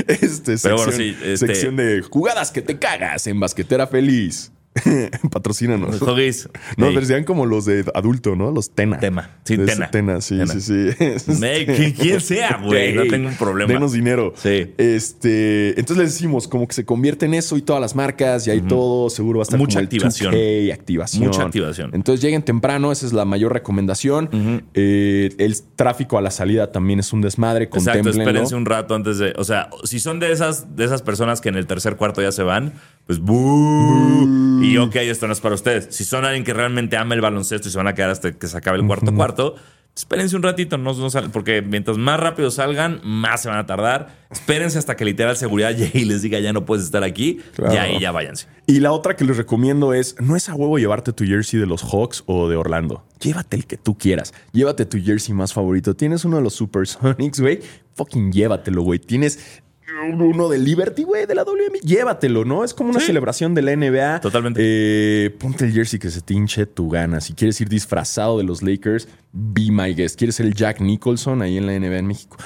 Este, Pero sección, bueno, sí, este- sección de jugadas que te cagas en basquetera feliz. <laughs> Patrocínanos. Hoggies. No, Ey. pero como los de adulto, ¿no? Los Tena. Tema. Sí, De Tena. Tena, sí, Tena. sí, sí. <laughs> Ey, que- quien sea, güey. No tengo un problema. Denos dinero. Sí. Este, entonces les decimos como que se convierte en eso y todas las marcas y hay todo. Seguro va a estar Mucha como el activación. 2K, activación. Mucha activación. Entonces lleguen temprano, esa es la mayor recomendación. Eh, el tráfico a la salida también es un desmadre. Exacto, espérense un rato antes de. O sea, si son de esas, de esas personas que en el tercer cuarto ya se van, pues ¡bú! Y ok, esto no es para ustedes. Si son alguien que realmente ama el baloncesto y se van a quedar hasta que se acabe el cuarto cuarto, espérense un ratito, no, no sal- porque mientras más rápido salgan, más se van a tardar. Espérense hasta que literal seguridad <laughs> llegue y les diga ya no puedes estar aquí. Claro. Y ahí ya váyanse. Y la otra que les recomiendo es, no es a huevo llevarte tu jersey de los Hawks o de Orlando. Llévate el que tú quieras. Llévate tu jersey más favorito. Tienes uno de los Supersonics, güey. Fucking llévatelo, güey. Tienes uno de Liberty, güey, de la WM. Llévatelo, ¿no? Es como una Sí. celebración de la NBA. Totalmente. Eh, ponte el jersey que se te hinche tu gana. Si quieres ir disfrazado de los Lakers, be my guest. ¿Quieres ser el Jack Nicholson ahí en la NBA en México?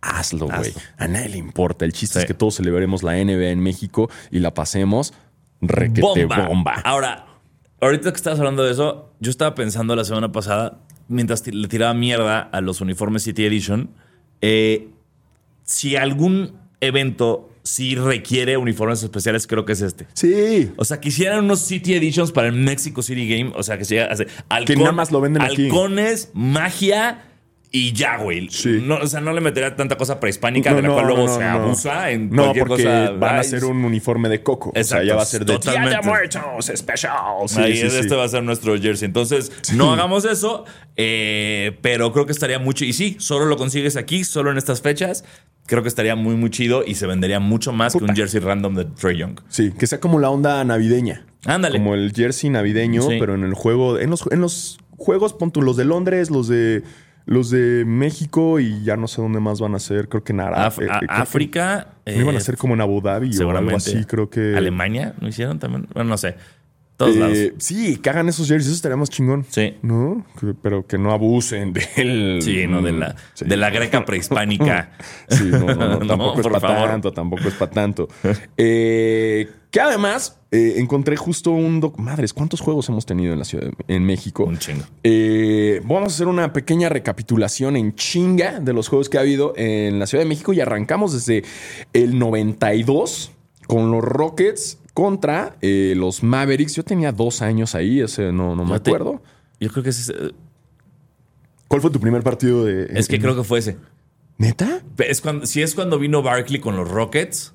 Hazlo, güey. A nadie le importa. El chiste Sí. es que todos celebremos la NBA en México y la pasemos requete bomba. Ahora, ahorita que estabas hablando de eso, yo estaba pensando la semana pasada, mientras le tiraba mierda a los uniformes City Edition, eh, si algún evento sí requiere uniformes especiales, creo que es este. Sí. O sea, quisieran unos City Editions para el Mexico City Game. O sea, que sea así, halcón- nada más lo venden aquí. halcones, magia y ya, güey. Sí. No, o sea, no le metería tanta cosa prehispánica No, de la no, cual luego no, se no. abusa en No, cualquier porque cosa. van a ser un uniforme de coco. o sea, Exacto, ya va a ser de Día totalmente. de Muertos Special. Sí, Ahí sí, es- sí. este va a ser nuestro jersey. Entonces, no hagamos eso, eh, pero creo que estaría mucho. Y sí, solo lo consigues aquí, solo en estas fechas. Creo que estaría muy, muy chido y se vendería mucho más que un jersey random de Trey Young. Sí, que sea como la onda navideña. Ándale. Como el jersey navideño, Sí. pero en el juego, en los, en los juegos, pon tú los de Londres, los de los de México y ya no sé dónde más van a ser. Creo que en Ara- Af- eh, a- creo que- África. ¿No iban a eh, ser como en Abu Dhabi o algo seguramente. así, creo que. Alemania, ¿no hicieron también? Bueno, no sé. Todos Eh, lados. sí, que hagan esos jerseys, eso estaría más chingón. Sí. ¿No? Que- pero que no abusen del. Sí, no, de la, Sí. de la greca prehispánica. <laughs> Sí, no, no, <laughs> tampoco es para favor. tanto, tampoco es para tanto. Eh, que además eh, encontré justo un doc. Madres, ¿cuántos juegos hemos tenido en la ciudad de- en México? Un chingo. Eh, vamos a hacer una pequeña recapitulación en chinga de los juegos que ha habido en la Ciudad de México y arrancamos desde el 92 con los Rockets contra eh, los Mavericks. Yo tenía dos años ahí, ese no, no me te- acuerdo. Yo creo que ese es. ¿Cuál fue tu primer partido de.? Es que creo que fue ese. ¿Neta? Es cuando, si es cuando vino Barkley con los Rockets.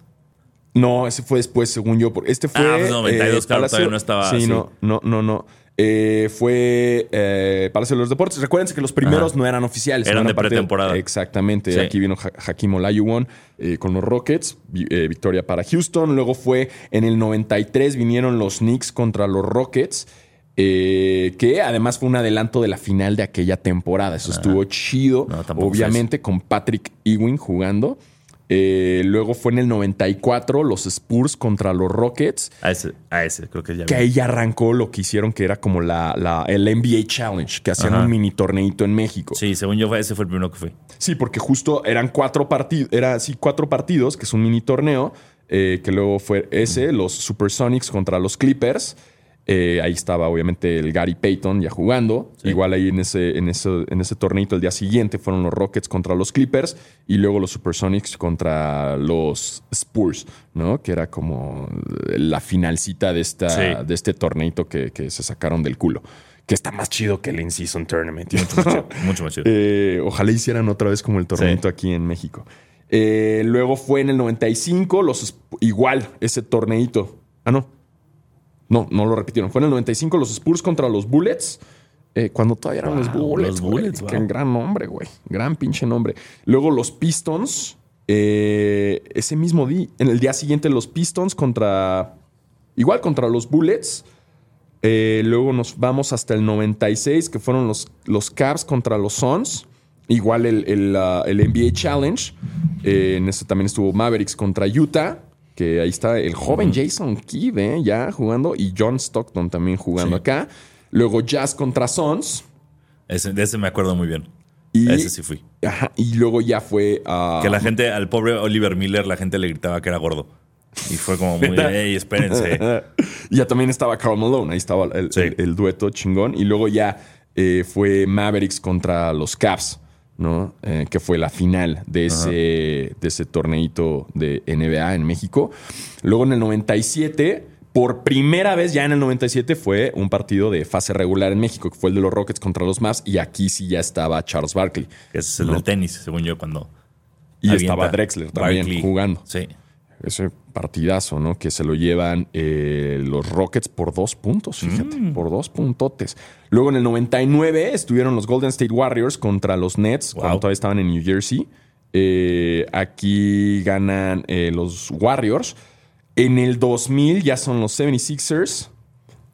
No, ese fue después, según yo. por- Este fue. Ah, pues 92, claro, Palacio- todavía no estaba Sí, así. no, no, no, no. Eh, fue eh, Palacio de los Deportes. Recuérdense que los primeros Ajá. no eran oficiales. Eran no de pretemporada. Exactamente. Sí. Aquí vino Ja- Hakim Olajuwon eh, con los Rockets. eh, victoria para Houston. Luego fue en el 93 vinieron los Knicks contra los Rockets. eh, que además fue un adelanto de la final de aquella temporada. Eso estuvo chido. No, Obviamente con Patrick Ewing jugando. Eh, luego fue en el 94 los Spurs contra los Rockets. A ese, a ese, creo que ya Que vi. ahí arrancó lo que hicieron, que era como la, la- el NBA Challenge, que hacían Ajá. un mini torneito en México. Sí, según yo, fue- ese fue el primero que fui. Sí, porque justo eran cuatro partidos, era así cuatro partidos, que es un mini torneo, eh, que luego fue ese, los Supersonics contra los Clippers. Eh, ahí estaba obviamente el Gary Payton ya jugando. Sí. Igual ahí en ese, en, ese, en ese torneito el día siguiente fueron los Rockets contra los Clippers y luego los Supersonics contra los Spurs, ¿no? Que era como la finalcita de, esta, Sí. de este torneito que, que se sacaron del culo. Que está más chido que el In-Season Tournament. Mucho más chido. Eh, ojalá hicieran otra vez como el torneito Sí. aquí en México. Eh, luego fue en el 95, los, igual, ese torneito. Ah, no. No, no lo repitieron. Fue en el 95 los Spurs contra los Bullets. eh, cuando todavía eran los Bullets. los. Bullets, gran nombre, güey. Gran pinche nombre. Luego los Pistons. eh, ese mismo día, en el día siguiente los Pistons contra... Igual contra los Bullets. Eh, luego nos vamos hasta el 96, que fueron los, los Cavs contra los Suns. Igual el, el, ah, el NBA Challenge. En este también estuvo Mavericks contra Utah. Que ahí está el joven Jason Kidd, eh, ya jugando. Y John Stockton también jugando Sí. acá. Luego Jazz contra Suns. Ese- de ese me acuerdo muy bien. Y, Ese sí fui. Ajá, y luego ya fue a... Que la gente, al pobre Oliver Miller, la gente le gritaba que era gordo. Y fue como muy, hey, <laughs> espérense. Y <laughs> ya también estaba Carl Malone, ahí estaba el, Sí. el- el dueto chingón. Y luego ya eh, fue Mavericks contra los Cavs, ¿no? Eh, que fue la final de ese, de ese torneito de NBA en México. Luego en el 97, por primera vez ya en el 97 fue un partido de fase regular en México, que fue el de los Rockets contra los Mavs. Y aquí sí ya estaba Charles Barkley. Que es el No. del tenis, según yo, cuando. Y estaba Drexler también Barkley. jugando. Sí. Ese partidazo, ¿no? Que se lo llevan eh, los Rockets por dos puntos, fíjate, Mm. por dos puntotes. Luego en el 99 estuvieron los Golden State Warriors contra los Nets, Wow. cuando todavía estaban en New Jersey. Eh, aquí ganan eh, los Warriors. En el 2000 ya son los 76ers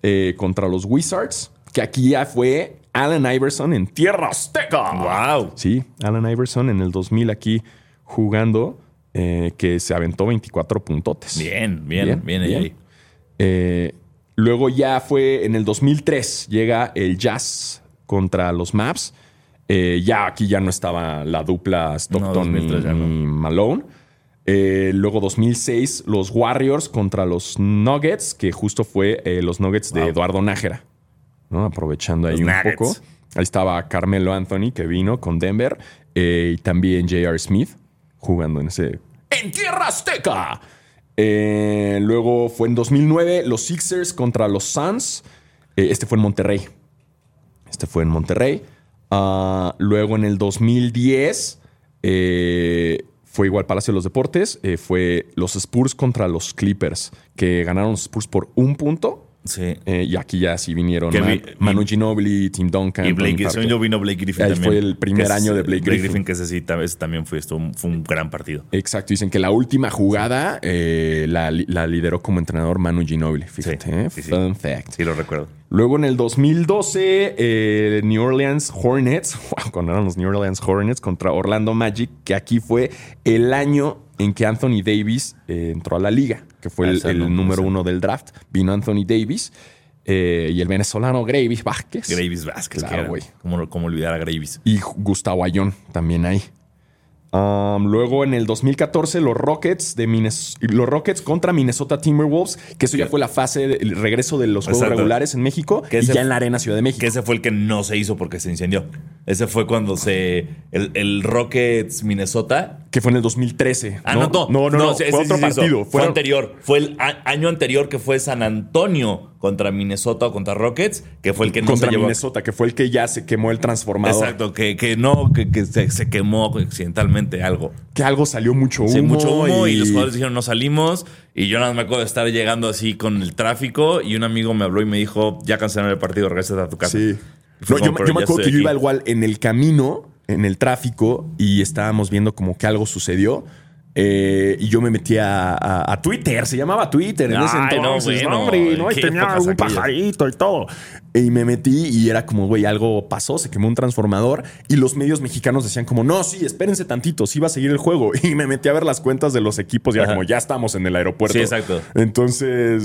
eh, contra los Wizards, que aquí ya fue Allen Iverson en Tierra Azteca. ¡Wow! Sí, Allen Iverson en el 2000 aquí jugando, eh, que se aventó 24 puntotes. Bien, bien, bien, ahí. Eh, luego ya fue en el 2003, llega el Jazz contra los Maps. Eh, ya aquí ya no estaba la dupla Stockton 2003 ya y, no. Malone. Eh, luego 2006, los Warriors contra los Nuggets, que justo fue eh, los Nuggets de. Eduardo Nájera. ¿no? Aprovechando ahí Los un Nuggets. poco. Ahí estaba Carmelo Anthony, que vino con Denver, y también J.R. Smith jugando en ese. ¡En Tierra Azteca! Eh, luego fue en 2009 los Sixers contra los Suns. Eh, este fue en Monterrey. Este fue en Monterrey. Ah, luego en el 2010 eh, fue igual Palacio de los Deportes. fue los Spurs contra los Clippers, que ganaron los Spurs por un punto. Sí. Eh, y aquí ya sí vinieron Que Ma- vi- Manu Ginobili, Tim Duncan. Y Blake, Parker. yo vino Blake Griffin Ahí también. fue el primer es- año de Blake Griffin. que ese sí, también fue, esto, fue un gran partido. Exacto, dicen que la última jugada eh, la, la lideró como entrenador Manu Ginobili. Fíjate, Sí, ¿eh? sí, sí. fun fact. Sí, lo recuerdo. Luego en el 2012, eh, New Orleans Hornets, <laughs> wow, cuando eran los New Orleans Hornets contra Orlando Magic, que aquí fue el año en que Anthony Davis eh, entró a la liga, que fue el, Ese el número uno del draft. Vino Anthony Davis eh, y el venezolano Gravis Vázquez. Gravis Vázquez, Claro, güey. ¿Cómo, cómo olvidar a Gravis? Y Gustavo Ayón también ahí. Um, luego en el 2014 los Rockets de Minnes- los Rockets contra Minnesota Timberwolves, que eso ya fue la fase del regreso de los juegos Exacto. regulares en México Que y ya en la Arena Ciudad de México. Que ese fue el que no se hizo porque se incendió. Ese fue cuando se. El, el Rockets Minnesota. Que fue en el 2013. Ah, no, no. no, no, no, sí, fue sí, otro sí, partido. Fue anterior. Fue el año anterior que fue San Antonio contra Minnesota o contra Rockets, que fue el que no contra se llevó. Minnesota, que fue el que ya se quemó el transformador. Exacto, que, que no, que, que se, se quemó accidentalmente algo. Que algo salió mucho humo. Sí, mucho humo y... los jugadores dijeron no salimos. Y yo nada más me acuerdo de estar llegando así con el tráfico y un amigo me habló y me dijo, ya cancelaron el partido, regresa a tu casa. Sí. No, yo, yo "Pero me acuerdo que yo iba aquí". igual en el camino, en el tráfico, y estábamos viendo como que algo sucedió. Eh, y yo me metí a, a- a Twitter, se llamaba Twitter en ese no, entonces. bueno, hombre, ¿no? Y tenía un pajarito y todo. Y me metí y era como, güey, algo pasó, se quemó un transformador. Y los medios mexicanos decían como, no, sí, espérense tantito, sí va a seguir el juego. <laughs> Y me metí a ver las cuentas de los equipos y era Ajá. como, ya estamos en el aeropuerto. Sí, exacto. Entonces,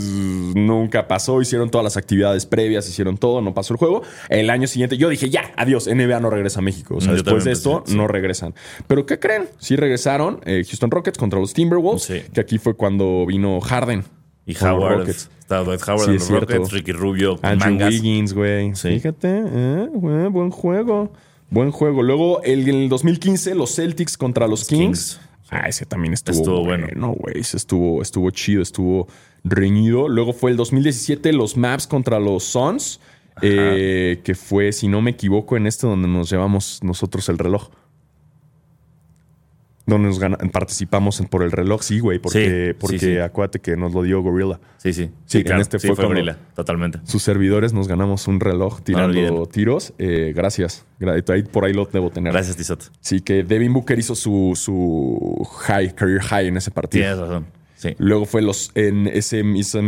nunca pasó. Hicieron todas las actividades previas, hicieron todo, no pasó el juego. El año siguiente, yo dije, ya, adiós, NBA no regresa a México. O sea, Yo después de esto, pensé, sí. no regresan. Pero, ¿qué creen? Sí regresaron. eh, Houston Rockets contra los Timberwolves, Sí. que aquí fue cuando vino Harden. Y Howard, estaba Dwight Howard Sí, en es los. Rockets, Ricky Rubio, Andrew mangas. Wiggins, güey. Sí. Fíjate, eh, güey, buen juego. Buen juego. Luego, el, en el 2015, los Celtics contra los Kings. Kings. Ah, ese también estuvo, Estuvo bueno. No, güey, estuvo, estuvo chido, estuvo reñido. Luego fue el 2017, los Maps contra los Suns, eh, que fue, si no me equivoco, en este donde nos llevamos nosotros el reloj. Donde nos gana- participamos en- por el reloj, sí, güey, porque, Sí, porque sí. acuérdate que nos lo dio Gorilla. Sí, sí. Sí, en claro. este Sí, fue cuando- Gorilla, totalmente. Sus servidores nos ganamos un reloj tirando tiros. Eh, gracias. Por ahí lo debo tener. Gracias, Tizot. Sí, que Devin Booker hizo su, su high, career high en ese partido. Tienes razón. Sí. Luego fue los en ese mismo-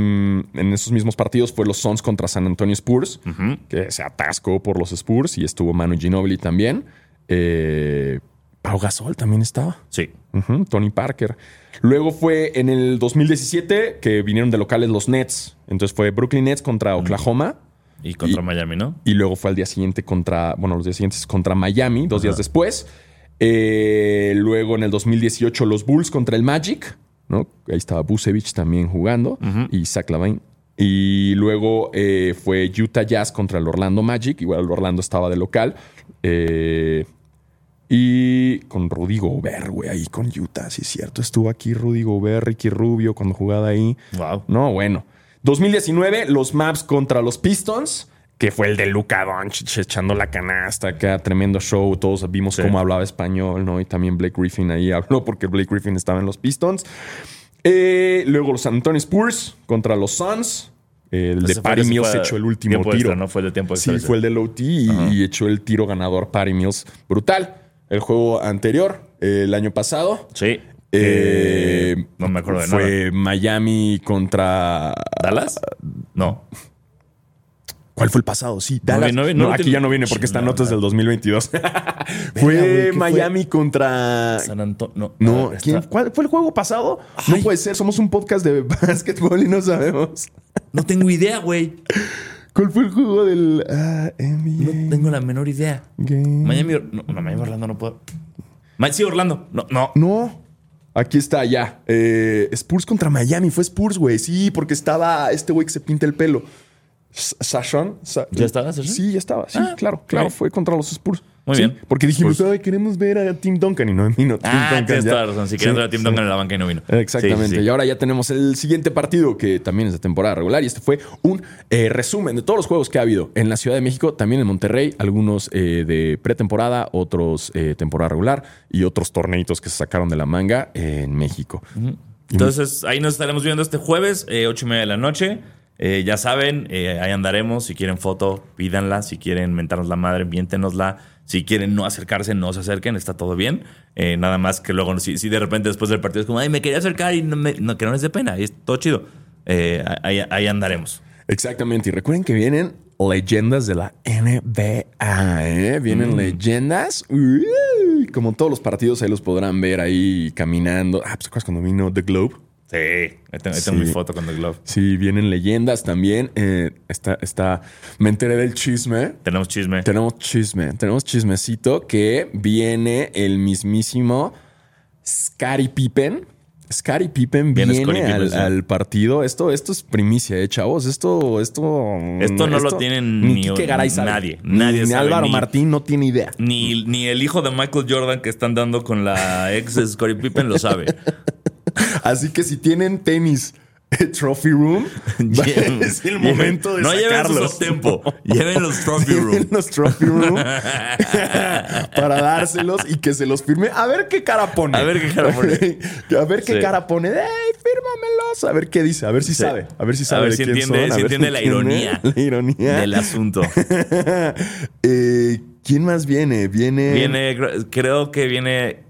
en esos mismos partidos fue los Suns contra San Antonio Spurs, que se atascó por los Spurs y estuvo Manu Ginobili también. Eh, Pau Gasol también estaba. Sí. Tony Parker. Luego fue en el 2017 que vinieron de locales los Nets. Entonces fue Brooklyn Nets contra Oklahoma. Y contra Miami, ¿no? Y luego fue al día siguiente contra, bueno, los días siguientes contra Miami, dos días después. Eh, luego en el 2018 los Bulls contra el Magic, ¿no? Ahí estaba Busevich también jugando y Zach Lavine. Y luego eh, fue Utah Jazz contra el Orlando Magic. Igual el Orlando estaba de local. Eh, y con Rudy Gobert, güey, ahí con Utah, sí es cierto. Estuvo aquí Rudy Gobert, Ricky Rubio cuando jugaba ahí. Wow. No, bueno. 2019, los Maps contra los Pistons, que fue el de Luca Doncic echando la canasta, acá tremendo show. Todos vimos Sí. cómo hablaba español, ¿no? Y también Blake Griffin ahí habló porque Blake Griffin estaba en los Pistons. Eh, luego los San Antonio Spurs contra los Suns. El de Patty Mills echó el último tiro. extra, ¿no? Fue el de tiempo Sí, extra. fue el del OT y, y echó el tiro ganador Patty Mills. Brutal. El juego anterior, eh, el año pasado. Sí. Eh, Eh, no me acuerdo de nada. Fue Miami contra. ¿Dallas? No. ¿Cuál fue el pasado? Sí, Dallas. no vi- No, no aquí ya no viene porque están notas del 2022. <laughs> <laughs> güey, fue ¿qué fue? Miami contra. San Antonio. No. ¿quién- ¿cuál fue el juego pasado? No puede ser, somos un podcast de <laughs> básquetbol y no sabemos. No tengo idea, güey. ¿Cuál fue el juego del ah, NBA? No tengo la menor idea. Game? Miami. No, no, Miami Orlando no puedo. Sí, Orlando. No, no. No. Aquí está, ya. Eh, Spurs contra Miami. Fue Spurs, güey. Sí, porque estaba este güey que se pinta el pelo. Sashon. Sa- ¿Ya estaba Sashon? Sí, ya estaba. Sí, Ah, claro, claro. Fue contra los Spurs. Muy Sí, bien. Porque dijimos, ay, queremos ver a Tim Duncan. Y no, vino Tim Ah, Duncan. tienes toda la razón. Si Sí, ver a Tim. Duncan en la banca y no vino. Exactamente. Y ahora ya tenemos el siguiente partido que también es de temporada regular. Y este fue un eh, resumen de todos los juegos que ha habido en la Ciudad de México, también en Monterrey, algunos eh, de pretemporada, otros eh, temporada regular y otros torneitos que se sacaron de la manga en México. Entonces, ahí nos estaremos viendo este jueves, eh, ocho y media de la noche. Eh, ya saben, eh, ahí andaremos. Si quieren foto, pídanla. Si quieren mentarnos la madre, miéntenosla. Si quieren no acercarse, no se acerquen. Está todo bien. Eh, nada más que luego, si, si de repente después del partido es como, ay, me quería acercar y no, me- no, que no les dé pena. Y es todo chido. Eh, ahí, ahí andaremos. Exactamente. Y recuerden que vienen leyendas de la NBA. ¿eh? Vienen leyendas. Uy, como todos los partidos, ahí los podrán ver ahí caminando. Ah, pues ¿te acuerdas cuando vino The Globe? Sí, ahí tengo, Sí. mi foto con The Glove. Sí, vienen leyendas también. Eh, está, está, me enteré del chisme. Tenemos chisme. Tenemos chisme, tenemos chismecito que viene el mismísimo Scary Pippen. Scary Pippen Viene viene, Scottie Pippen, al, sí. al partido. Esto, esto es primicia, eh, chavos. Esto, esto. Esto no lo tienen ni- Quique Garay sabe. nadie. Nadie ni, sabe, Álvaro ni- Martín no tiene idea. Ni, ni el hijo de Michael Jordan que están dando con la ex de Scottie Pippen lo sabe. <laughs> Así que si tienen tenis eh, Trophy Room, <laughs> Lleven- es el lleven- momento de no lleven sacarlos. tempo, lleven los trophy room. Lleven los Trophy Room <laughs> para dárselos y que se los firme. A ver qué cara pone. A ver qué cara pone. <laughs> a ver qué Sí. cara pone. ¡Ey, fírmamelos! A ver qué dice. A ver si Sí. sabe. A ver si sabe A ver de si quién entiende- son, a si entiende la ironía La ironía. Del asunto. Eh, ¿Quién más viene? Viene... Viene, creo que viene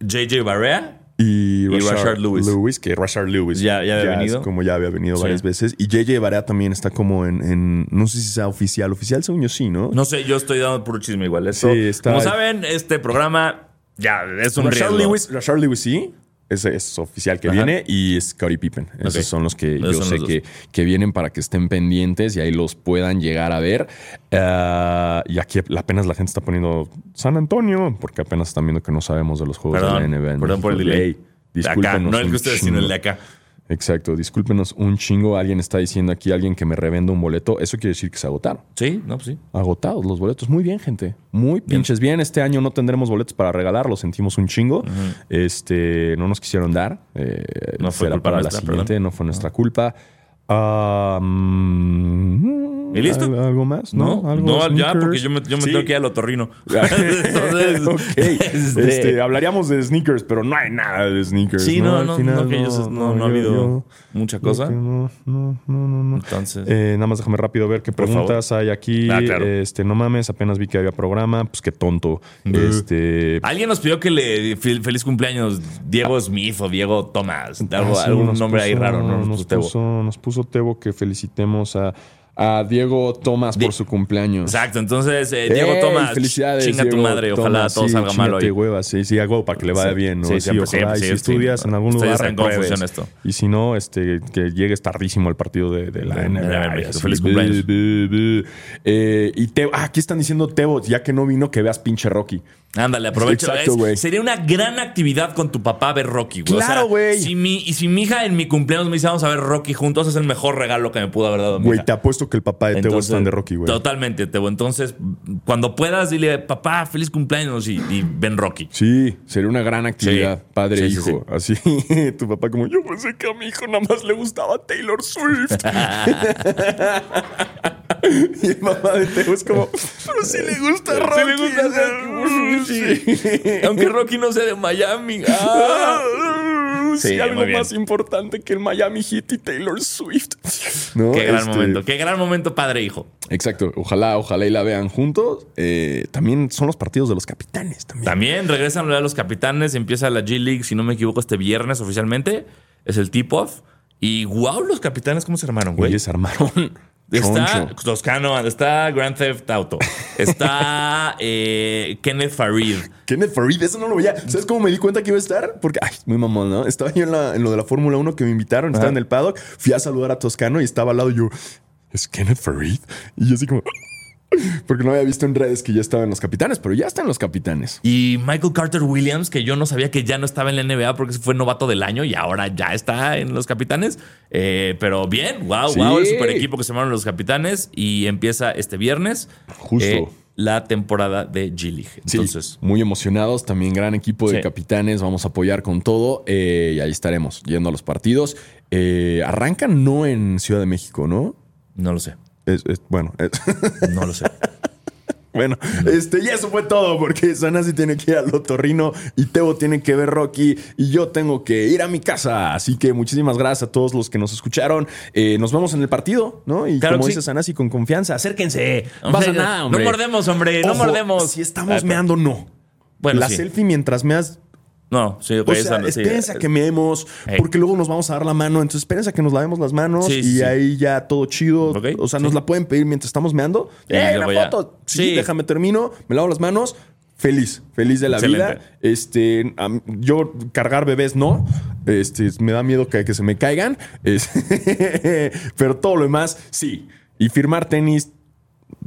JJ Barea. Y Rashard, Rashard Lewis. que Rashard Lewis Ya- ya había venido. como ya había venido Sí. varias veces. Y JJ Barea también está como en, en- No sé si sea oficial. Oficial, según yo sí, ¿no? No sé, yo estoy dando puro chisme igual. Esto, Sí, está- Como saben, este programa ya es un Rashard riesgo. Lewis, Rashard Lewis sí. Ese es oficial que Ajá. viene y Scottie Pippen. Esos son los que Esos yo sé que, que vienen para que estén pendientes y ahí los puedan llegar a ver. Ah, y aquí apenas la gente está poniendo San Antonio, porque apenas están viendo que no sabemos de los juegos Perdón, de la NBA. perdón por el delay. Acá, discúlpenos no el que ustedes, sino el de acá. Exacto, discúlpenos un chingo. Alguien está diciendo aquí, alguien que me revenda un boleto. Eso quiere decir que se agotaron. Sí, no, pues sí. Agotados los boletos. Muy bien, gente. Muy pinches bien. Este año no tendremos boletos para regalar. Lo sentimos un chingo. Este, no nos quisieron dar. Eh, No fue culpa para nuestra, la siguiente. perdón. No fue nuestra culpa. Ah, mm, ¿Y listo? ¿Algo, algo más? No, No, ¿Algo no, ya, porque yo me, yo me Sí. tengo que ir al otorrino. <laughs> Entonces, <laughs> ok. <laughs> este, Este, hablaríamos de sneakers, pero no hay nada de sneakers. sí, no, no, no, no, no ha habido yo- mucha cosa. No, no, no, no, no. Entonces, Eh, nada más déjame rápido ver qué preguntas hay aquí. Ah, claro. Este, no mames, apenas vi que había programa. Pues qué tonto. Este. alguien nos pidió que le fel- feliz cumpleaños Diego Smith o Diego Tomás. Algo, ah, sí, algún nombre ahí raro, ¿no? Nos Nos puso Tebo. puso, nos puso Tebo que felicitemos a, a Diego Tomás por su cumpleaños. Exacto, entonces, eh, Diego Tomás, felicidades, chinga tu madre, ojalá Tomás, todo sí, salga mal chíngate hoy. huevas, sí, sí, hago para que le vaya Sí. bien, ¿no? Sí, Sí, siempre, ojalá, siempre, y si estudias en algún lugar, funciona esto. Y si no, este, que llegues tardísimo al partido de, de la NBA. Feliz cumpleaños. Eh, y Teo, ah, aquí están diciendo Teo, ya que no vino, que veas pinche Rocky. Ándale, güey. sería una gran actividad con tu papá ver Rocky, güey. Claro, güey. Si mi, y si mi hija en mi cumpleaños me dice vamos a ver Rocky juntos, es el mejor regalo que me pudo haber dado Güey, te apuesto que el papá de Teo es fan de Rocky, güey. Totalmente, Tebo. Entonces, cuando puedas, dile, papá, feliz cumpleaños y, y ven Rocky. Sí, sería una gran actividad, Sí. padre e Sí, sí, hijo. Así, <laughs> tu papá como, yo pensé que a mi hijo nada más le gustaba Taylor Swift. <laughs> <laughs> y el papá de Teo es como, pero sí le gusta Rocky. Sí le gusta Rocky. Aunque Rocky no sea de Miami. Ah. Sí, Sí, algo más importante que el Miami Heat y Taylor Swift. <laughs> ¿No? Qué gran Este, momento, qué gran momento, padre e hijo. Exacto. Ojalá, ojalá y la vean juntos. Eh, también son los partidos de los capitanes también. También regresan a los capitanes, empieza la G League, si no me equivoco, este viernes oficialmente. Es el tip-off. Y wow, los capitanes, ¿cómo se armaron, güey? Güey, se armaron. Está. Toscano, está Grand Theft Auto, está <laughs> eh, Kenneth Farid. Kenneth Farid, eso no lo veía. ¿Sabes cómo me di cuenta que iba a estar? Porque, ay, muy mamón, ¿no? Estaba yo en, la- en lo de la Fórmula 1 que me invitaron, estaba en el paddock, fui a saludar a Toscano y estaba al lado y yo, ¿es Kenneth Farid? Y yo así como, <laughs> porque no había visto en redes que ya estaban los capitanes, pero ya están los capitanes. Y Michael Carter Williams, que yo no sabía que ya no estaba en la NBA porque fue novato del año y ahora ya está en los capitanes. Eh, pero bien, wow, Sí. wow, el super equipo que se llamaron los capitanes y empieza este viernes Justo. eh, la temporada de G League. Sí, Entonces, muy emocionados, también gran equipo de Sí. capitanes, vamos a apoyar con todo eh, y ahí estaremos yendo a los partidos. Arrancan no en Ciudad de México, ¿no? no lo sé, Es- es- bueno, es- no lo sé. <laughs> Bueno, este, y eso fue todo, porque Sanasi tiene que ir al otorrino y Teo tiene que ver Rocky y yo tengo que ir a mi casa. Así que muchísimas gracias a todos los que nos escucharon. Eh, nos vemos en el partido, ¿no? Y Claro como dice sí. Sanasi, con confianza, acérquense. No pasa nada, hombre. No mordemos, hombre, no mordemos. Si estamos meando, no. Bueno, la sí. selfie mientras meas. No, sí, O sea, no- sí. espérense a que meemos, Ey. porque luego nos vamos a dar la mano. Entonces, espérense a que nos lavemos las manos Sí, y sí, sí. ahí ya todo chido. O sea, sí. nos la pueden pedir mientras estamos meando. ¡Eh, ya. foto! Sí, Sí. déjame termino, me lavo las manos. Feliz, feliz de la Excelente. vida. Este, yo cargar bebés no. Este, me da miedo que, que se me caigan. <laughs> Es- <laughs> pero todo lo demás, sí. Y firmar tenis.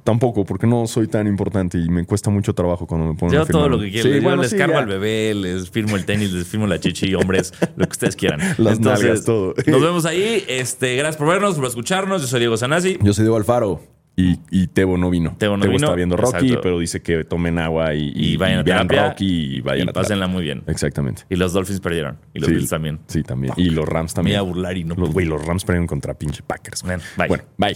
Tampoco, porque no soy tan importante y me cuesta mucho trabajo cuando me ponen Yo a todo lo que quiero. Sí, yo bueno, les sí, cargo ya. al bebé, les firmo el tenis, les firmo la chichi, hombres, lo que ustedes quieran. <laughs> Las nalgas, todo. <laughs> Nos vemos ahí. Este, gracias por vernos, por escucharnos. Yo soy Diego Sanasi. Yo soy Diego Alfaro y, y Tebo no vino. Tebo no vino, está viendo Rocky, exacto. pero dice que tomen agua y, Y vayan a vean terapia. Rocky y vayan y a pásenla muy bien. Exactamente. Y los Dolphins perdieron. Y los Sí. Bills también. Sí, también. Y los Rams Me también. iba a burlar y no Los, los Rams perdieron contra pinche Packers. Bye. Bueno, bye.